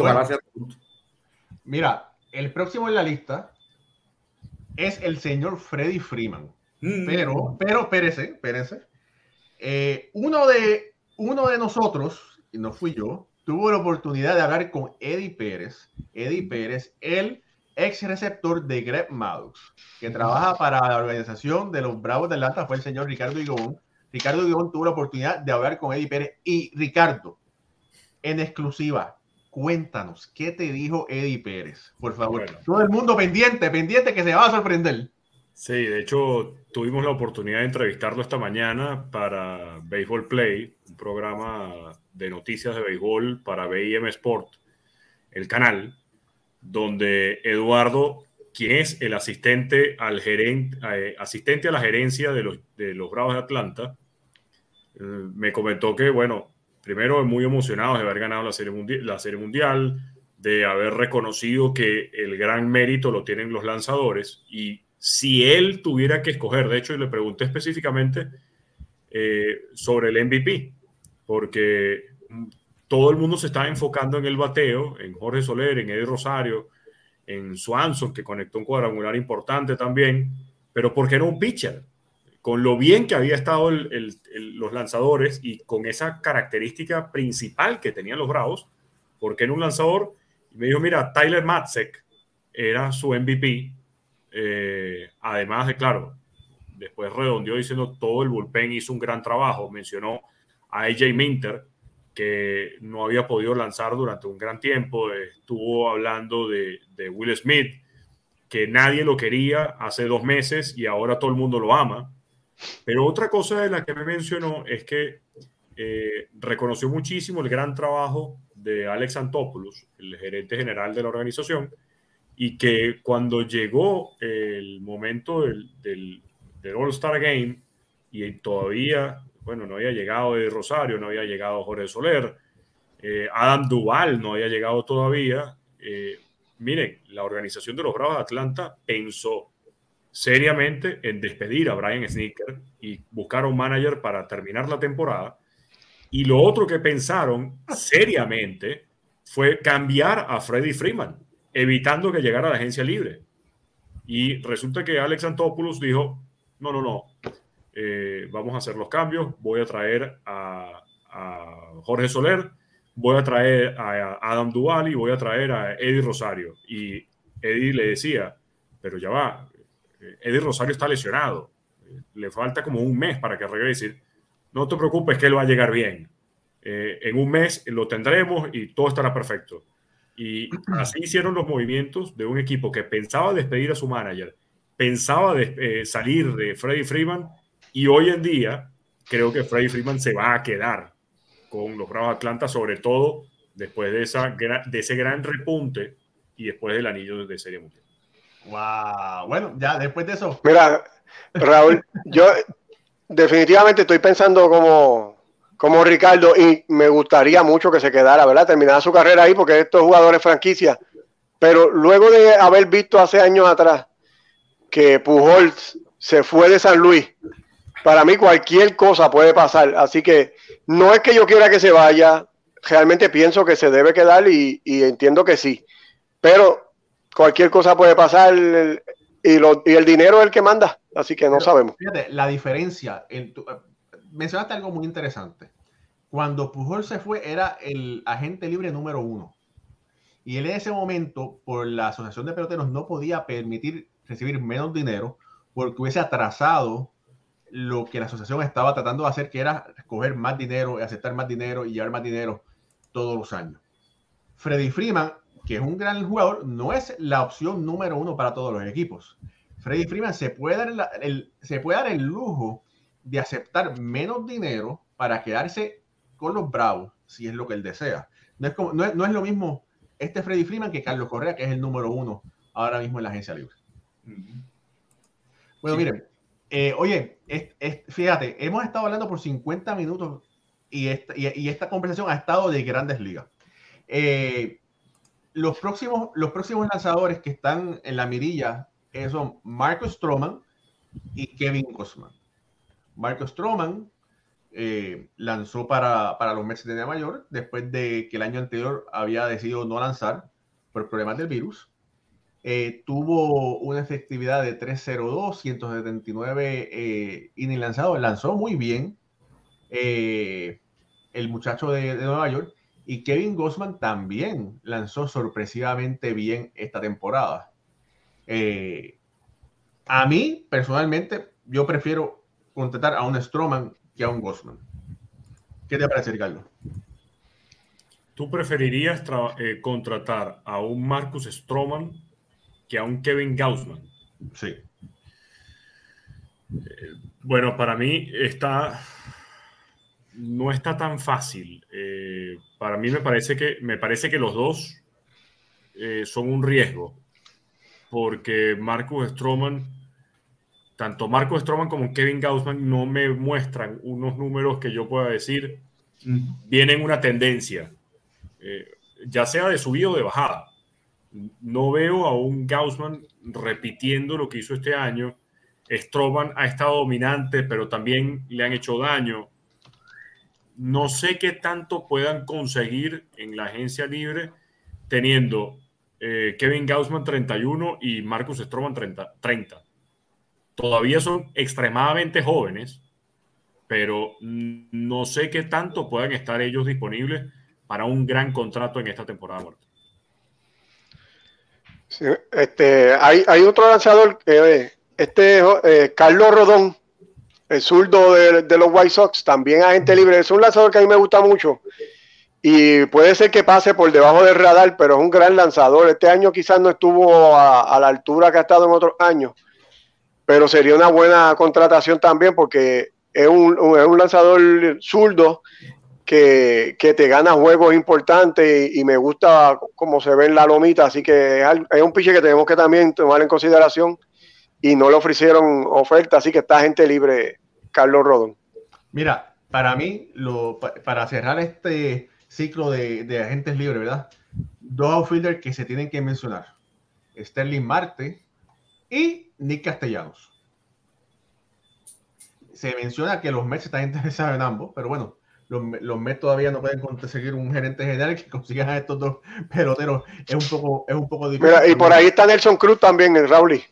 Mira, el próximo en la lista es el señor Freddy Freeman. Mm. Pero, pero, espérese, espérese. Eh, uno, de, uno de nosotros, y no fui yo, tuvo la oportunidad de hablar con Eddie Pérez. Eddie Pérez, el ex receptor de Greg Maddox, que trabaja para la organización de los Bravos de Atlanta, fue el señor Ricardo Igón. Ricardo Igón tuvo la oportunidad de hablar con Eddie Pérez. Y Ricardo, en exclusiva, cuéntanos, ¿qué te dijo Eddie Pérez? Por favor, todo el mundo pendiente, pendiente que se va a sorprender. Sí, de hecho tuvimos la oportunidad de entrevistarlo esta mañana para Baseball Play, un programa de noticias de béisbol para BIM Sport, el canal, donde Eduardo, quien es el asistente al gerente, eh, asistente a la gerencia de los, de los Bravos de Atlanta, eh, me comentó que, bueno, primero muy emocionado de haber ganado la serie, la serie mundial, de haber reconocido que el gran mérito lo tienen los lanzadores y si él tuviera que escoger, de hecho, le pregunté específicamente eh, sobre el MVP, porque todo el mundo se está enfocando en el bateo, en Jorge Soler, en Eddie Rosario, en Swanson, que conectó un cuadrangular importante también, pero ¿por qué no un pitcher? Con lo bien que había estado los lanzadores y con esa característica principal que tenían los Bravos, ¿por qué no un lanzador? Y me dijo, mira, Tyler Matzek era su MVP eh, además de, claro, después redondeó diciendo todo el bullpen hizo un gran trabajo. Mencionó a AJ Minter, que no había podido lanzar durante un gran tiempo. Estuvo hablando de, Will Smith, que nadie lo quería hace dos meses y ahora todo el mundo lo ama. Pero otra cosa de la que me mencionó es que eh, reconoció muchísimo el gran trabajo de Alex Antopoulos, el gerente general de la organización, y que cuando llegó el momento del, del, All-Star Game y todavía, bueno, no había llegado de Rosario, no había llegado Jorge Soler, eh, Adam Duval no había llegado todavía. Eh, miren, la organización de los Bravos de Atlanta pensó seriamente en despedir a Brian Sneaker y buscar un manager para terminar la temporada. Y lo otro que pensaron seriamente fue cambiar a Freddie Freeman evitando que llegara la agencia libre. Y resulta que Alex Antopoulos dijo, no, no, no, eh, vamos a hacer los cambios, voy a traer a, Jorge Soler, voy a traer a Adam Duval y voy a traer a Eddie Rosario. Y Eddie le decía, pero ya va, Eddie Rosario está lesionado, le falta como un mes para que regrese. No te preocupes que él va a llegar bien. Eh, en un mes lo tendremos y todo estará perfecto. Y así hicieron los movimientos de un equipo que pensaba despedir a su manager, pensaba de, eh, salir de Freddy Freeman y hoy en día creo que Freddy Freeman se va a quedar con los Bravos Atlanta, sobre todo después de, esa, de ese gran repunte y después del anillo de Serie Mundial. Wow, bueno, ya después de eso. Mira, Raúl, yo definitivamente estoy pensando como, como Ricardo y me gustaría mucho que se quedara, ¿verdad? Terminara su carrera ahí porque estos jugadores franquicia. Pero luego de haber visto hace años atrás que Pujols se fue de San Luis para mí cualquier cosa puede pasar. Así que no es que yo quiera que se vaya, realmente pienso que se debe quedar y, entiendo que sí. Pero cualquier cosa puede pasar y, el dinero es el que manda, así que no sabemos. Fíjate, la diferencia, mencionaste algo muy interesante. Cuando Pujol se fue, era el agente libre número uno. Y él en ese momento, por la Asociación de Peloteros, no podía permitir recibir menos dinero porque hubiese atrasado lo que la asociación estaba tratando de hacer, que era coger más dinero aceptar más dinero y llevar más dinero todos los años. Freddy Freeman, que es un gran jugador, no es la opción número uno para todos los equipos. Freddy Freeman se puede dar el lujo de aceptar menos dinero para quedarse con los Bravos, si es lo que él desea. No es, no es, lo mismo este Freddy Freeman que Carlos Correa, que es el número uno ahora mismo en la agencia libre. Bueno, miren, eh, oye, fíjate, hemos estado hablando por 50 minutos y esta, y, esta conversación ha estado de grandes ligas. Eh, los, próximos, los próximos lanzadores que están en la mirilla eh, son Marcus Stroman y Kevin Cosman. Marcus Stroman lanzó para, para, los Mets de Nueva York después de que el año anterior había decidido no lanzar por problemas del virus. Eh, tuvo una efectividad de 302, 179 eh, innings lanzados, lanzó muy bien eh, el muchacho de, Nueva York y Kevin Gossman también lanzó sorpresivamente bien esta temporada. Eh, a mí, personalmente, yo prefiero contratar a un Stroman que a un Gossman. ¿Qué te parece, Ricardo? ¿Tú preferirías contratar a un Marcus Stroman que a un Kevin Gaussman. Sí. Eh, bueno, para mí está no está tan fácil. Eh, para mí me parece que me parece que los dos eh, son un riesgo, porque Marcus Stroman, tanto Marcus Stroman como Kevin Gaussman no me muestran unos números que yo pueda decir vienen una tendencia, ya sea de subida o de bajada no veo a un Gaussman repitiendo lo que hizo este año. Stroban ha estado dominante, pero también le han hecho daño. No sé qué tanto puedan conseguir en la agencia libre teniendo eh, Kevin Gaussman 31 y Marcus Stroman 30, 30. Todavía son extremadamente jóvenes, pero no sé qué tanto puedan estar ellos disponibles para un gran contrato en esta temporada muerta este, hay, hay, otro lanzador, eh, este eh, Carlos Rodón, el zurdo de, los White Sox, también agente libre. Es un lanzador que a mí me gusta mucho y puede ser que pase por debajo del radar, pero es un gran lanzador. Este año quizás no estuvo a, la altura que ha estado en otros años, pero sería una buena contratación también porque es un, es un lanzador zurdo que, te gana juegos importantes y, me gusta cómo se ve en la lomita, así que es, un piche que tenemos que también tomar en consideración y no le ofrecieron oferta, así que está gente libre, Carlos Rodón. Mira, para mí, lo, para cerrar este ciclo de, agentes libres, ¿verdad? Dos outfielders que se tienen que mencionar. Sterling Marte y Nick Castellanos. Se menciona que los Mets están interesados en ambos, pero bueno, los, los Mets todavía no pueden conseguir un gerente general que consiga a estos dos peloteros. Es un poco, es un poco difícil. y por ahí está Nelson Cruz también, el Rauli.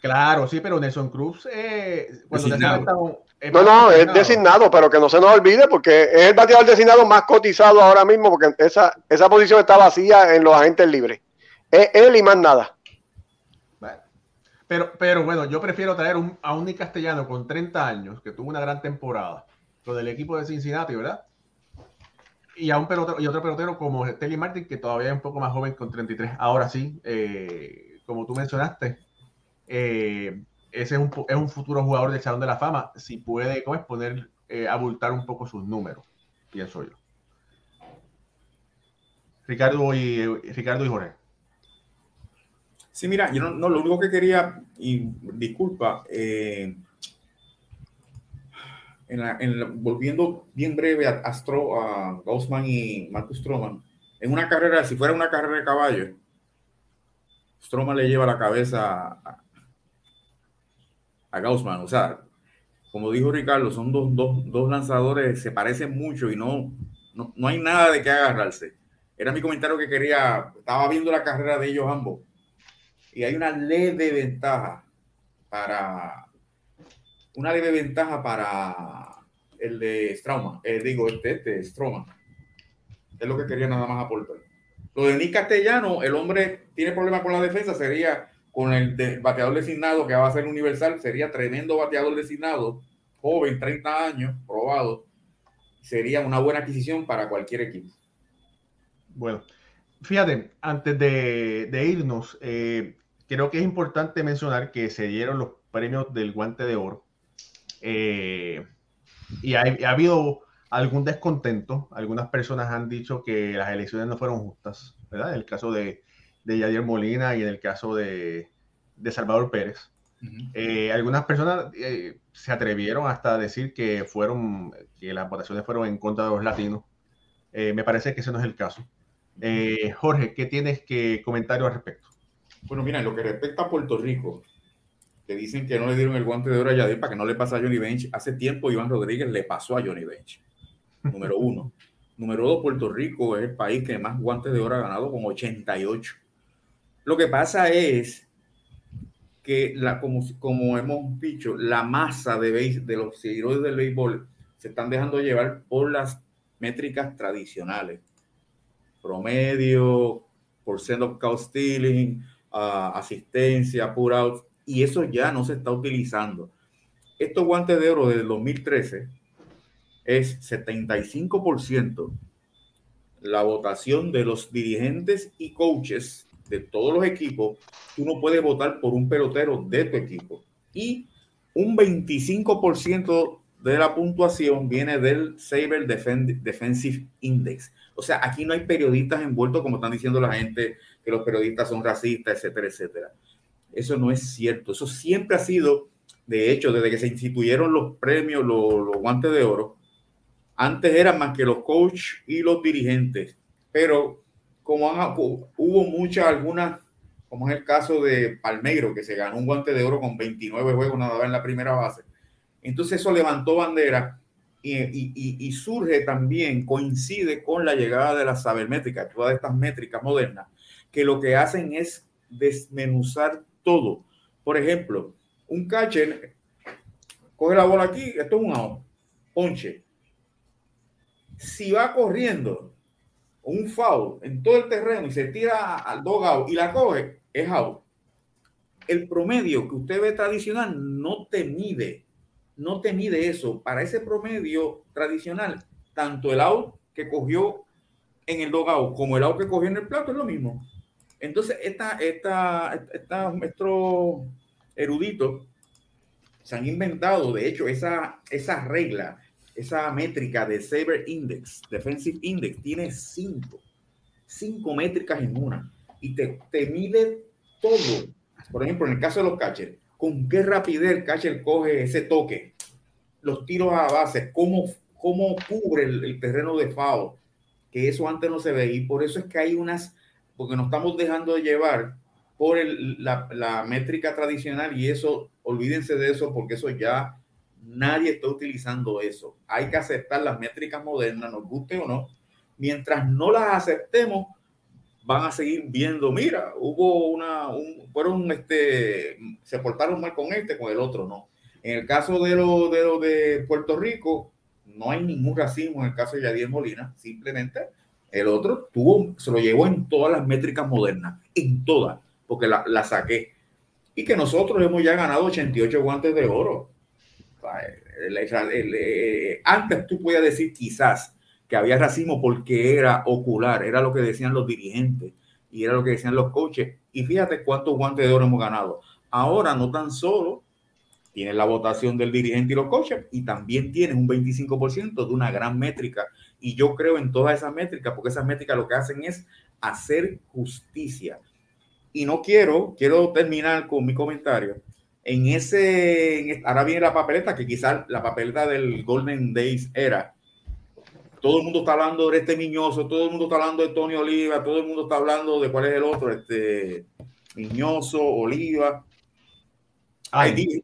Claro, sí, pero Nelson Cruz, eh, no, no, es designado, pero que no se nos olvide porque es el bateador designado más cotizado ahora mismo porque esa, esa posición está vacía en los agentes libres. Es él y más nada. Pero, pero bueno, yo prefiero traer un, a un Castellano con 30 años que tuvo una gran temporada del equipo de Cincinnati, ¿verdad? Y a un pelotero, y otro pelotero como Telly Martin, que todavía es un poco más joven con 33. Ahora sí, eh, como tú mencionaste, eh, ese es un, es un, futuro jugador del Salón de la Fama. Si puede, ¿cómo es? Poner, eh, abultar un poco sus números, pienso yo. Ricardo y, Ricardo y Jorge. Sí, mira, yo no, lo único que quería, y disculpa, eh, en volviendo bien breve a, a Gaussman y Marcus Stroman, en una carrera, si fuera una carrera de caballo, Stroman le lleva la cabeza a, a Gaussman. O sea, como dijo Ricardo, son dos, dos, dos lanzadores, se parecen mucho y no, no, no, hay nada de qué agarrarse. Era mi comentario que quería, estaba viendo la carrera de ellos ambos y hay una leve ventaja para, una leve ventaja para el de Strauma, eh, digo, este, este. Es lo que quería nada más aportar. Lo de Nick Castellano, el hombre tiene problemas con la defensa, sería con el bateador designado que va a ser universal, sería tremendo bateador designado, joven, 30 años, probado, sería una buena adquisición para cualquier equipo. Bueno, fíjate, antes de, irnos, eh, creo que es importante mencionar que se dieron los premios del guante de oro. Eh, y ha, habido algún descontento. Algunas personas han dicho que las elecciones no fueron justas, ¿verdad? En el caso de, de Yadier Molina y en el caso de, de Salvador Pérez. Eh, algunas personas eh, se atrevieron hasta decir que fueron que las votaciones fueron en contra de los latinos. Me parece que ese no es el caso. Jorge, ¿qué tienes que comentar al respecto? Bueno, mira, en lo que respecta a Puerto Rico, que dicen que no le dieron el guante de oro a Yadier para que no le pase a Johnny Bench. Hace tiempo Iván Rodríguez le pasó a Johnny Bench. Número uno. [LAUGHS] Número dos, Puerto Rico es el país que más guantes de oro ha ganado con 88. Lo que pasa es que, la, como, como hemos dicho, la masa de, de los seguidores del béisbol se están dejando llevar por las métricas tradicionales. Promedio, por of cow stealing, uh, asistencia, pur out, y eso ya no se está utilizando. Estos guantes de oro del 2013 es 75% la votación de los dirigentes y coaches de todos los equipos, tú no puedes votar por un pelotero de tu equipo. Y un 25% de la puntuación viene del Saber Defensive Index. O sea, aquí no hay periodistas envueltos, como están diciendo la gente, que los periodistas son racistas, etcétera, etcétera. Eso no es cierto. Eso siempre ha sido, de hecho, desde que se instituyeron los premios, los, guantes de oro, antes eran más que los coaches y los dirigentes. Pero como hubo muchas, algunas, como es el caso de Palmeiro, que se ganó un guante de oro con 29 juegos nada más en la primera base. Entonces eso levantó bandera y, surge también, coincide con la llegada de las sabermétricas, todas estas métricas modernas, que lo que hacen es desmenuzar todo. Por ejemplo, un catcher coge la bola aquí, esto es un out, ponche. Si va corriendo, un foul en todo el terreno y se tira al dogout y la coge, es out. El promedio que usted ve tradicional no te mide, no te mide eso. Para ese promedio tradicional, tanto el out que cogió en el dogout como el out que cogió en el plato es lo mismo. Entonces, esta, esta, esta, estos eruditos se han inventado, de hecho, esa, esa regla esa métrica de Saber Index, Defensive Index, tiene cinco, cinco métricas en una. Y te, te mide todo. Por ejemplo, en el caso de los catchers, con qué rapidez el catcher coge ese toque, los tiros a base, cómo, cómo cubre el, terreno de FAO, que eso antes no se ve y por eso es que hay unas, porque nos estamos dejando de llevar por la, la métrica tradicional y eso, olvídense de eso porque eso ya Nadie está utilizando eso. Hay que aceptar las métricas modernas, nos guste o no. Mientras no las aceptemos, van a seguir viendo, mira, hubo una, un, fueron, este, se portaron mal con este, con el otro no. En el caso de lo de, lo de Puerto Rico, no hay ningún racismo en el caso de Yadier Molina, simplemente el otro tuvo, se lo llevó en todas las métricas modernas, en todas, porque la, saqué. Y que nosotros hemos ya ganado 88 guantes de oro. Eh, antes tú podías decir quizás que había racismo porque era ocular, era lo que decían los dirigentes y era lo que decían los coaches. Y fíjate cuántos guantes de oro hemos ganado. Ahora no tan solo tienes la votación del dirigente y los coaches, y también tienes un 25% de una gran métrica. Y yo creo en todas esas métricas, porque esas métricas lo que hacen es hacer justicia. Y no quiero, quiero terminar con mi comentario en ese, ahora viene la papeleta, que quizás la papeleta del Golden Days era. Todo el mundo está hablando de este Miñoso, todo el mundo está hablando de Tony Oliva, todo el mundo está hablando de cuál es el otro, este Miñoso, Oliva,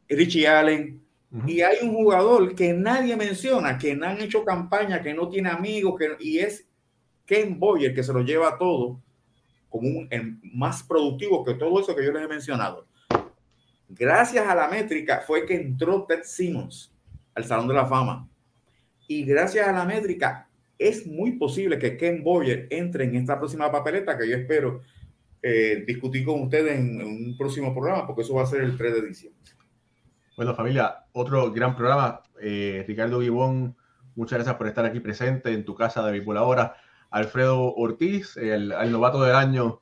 Richie Allen. Y hay un jugador que nadie menciona, que no han hecho campaña, que no tiene amigos, que, y es Ken Boyer, que se lo lleva todo como un más productivo que todo eso que yo les he mencionado. Gracias a la métrica fue que entró Ted Simmons al Salón de la Fama. Y gracias a la métrica es muy posible que Ken Boyer entre en esta próxima papeleta que yo espero eh, discutir con ustedes en, en, un próximo programa, porque eso va a ser el 3 de diciembre. Bueno, familia, otro gran programa. Eh, Ricardo Gibón, muchas gracias por estar aquí presente en tu casa de Béisbol Ahora. Alfredo Ortiz, el, el, novato del año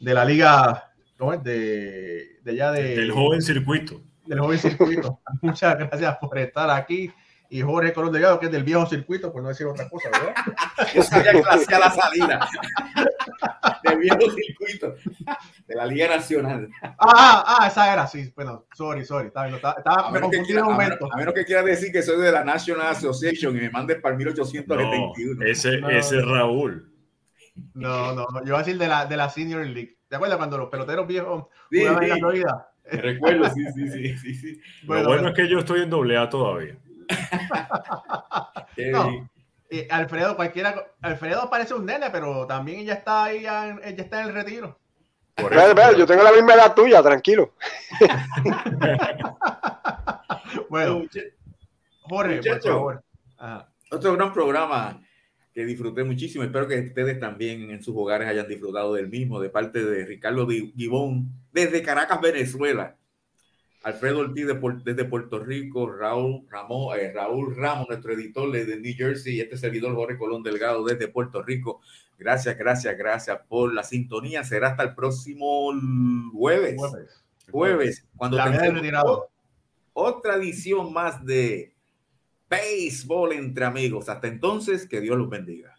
de la liga, ¿cómo es? De, de allá de... Del joven circuito. Del joven circuito. [LAUGHS] muchas gracias por estar aquí y Jorge Colón Delgado, que es del viejo circuito, por no decir otra cosa, ¿verdad? [LAUGHS] Yo sabía que hacía la salida [LAUGHS] del viejo circuito de la Liga Nacional. Ah, ah, esa era, sí, bueno, sorry, sorry, estaba, estaba, estaba me confundí un momento. A menos, que quiera decir que soy de la National Association y me mandes para el 1871. No, ese, no, ese es Raúl. No, no, no, yo voy a decir de la, de la Senior League. ¿Te acuerdas cuando los peloteros viejos sí, jugaban sí. en la Florida? Recuerdo, sí, sí, sí, [LAUGHS] sí, sí. Bueno, Lo bueno, es que yo estoy en doble A todavía. [LAUGHS] no, eh, Alfredo, cualquiera, Alfredo parece un nene, pero también ella está ahí, ella está en el retiro. Por eso, ver, yo tengo la misma edad tuya, tranquilo. [LAUGHS] bueno, Jorge, por favor. Ajá. Otro gran programa que disfruté muchísimo. Espero que ustedes también en sus hogares hayan disfrutado del mismo, de parte de Ricardo Gibón, desde Caracas, Venezuela. Alfredo Ortiz de, desde Puerto Rico, Raúl, Ramón, eh, Raúl Ramos, nuestro editor desde New Jersey, y este servidor Jorge Colón Delgado desde Puerto Rico. Gracias, gracias, gracias por la sintonía. Será hasta el próximo jueves. Jueves. jueves cuando tengamos otra edición más de Béisbol entre amigos. Hasta entonces, que Dios los bendiga.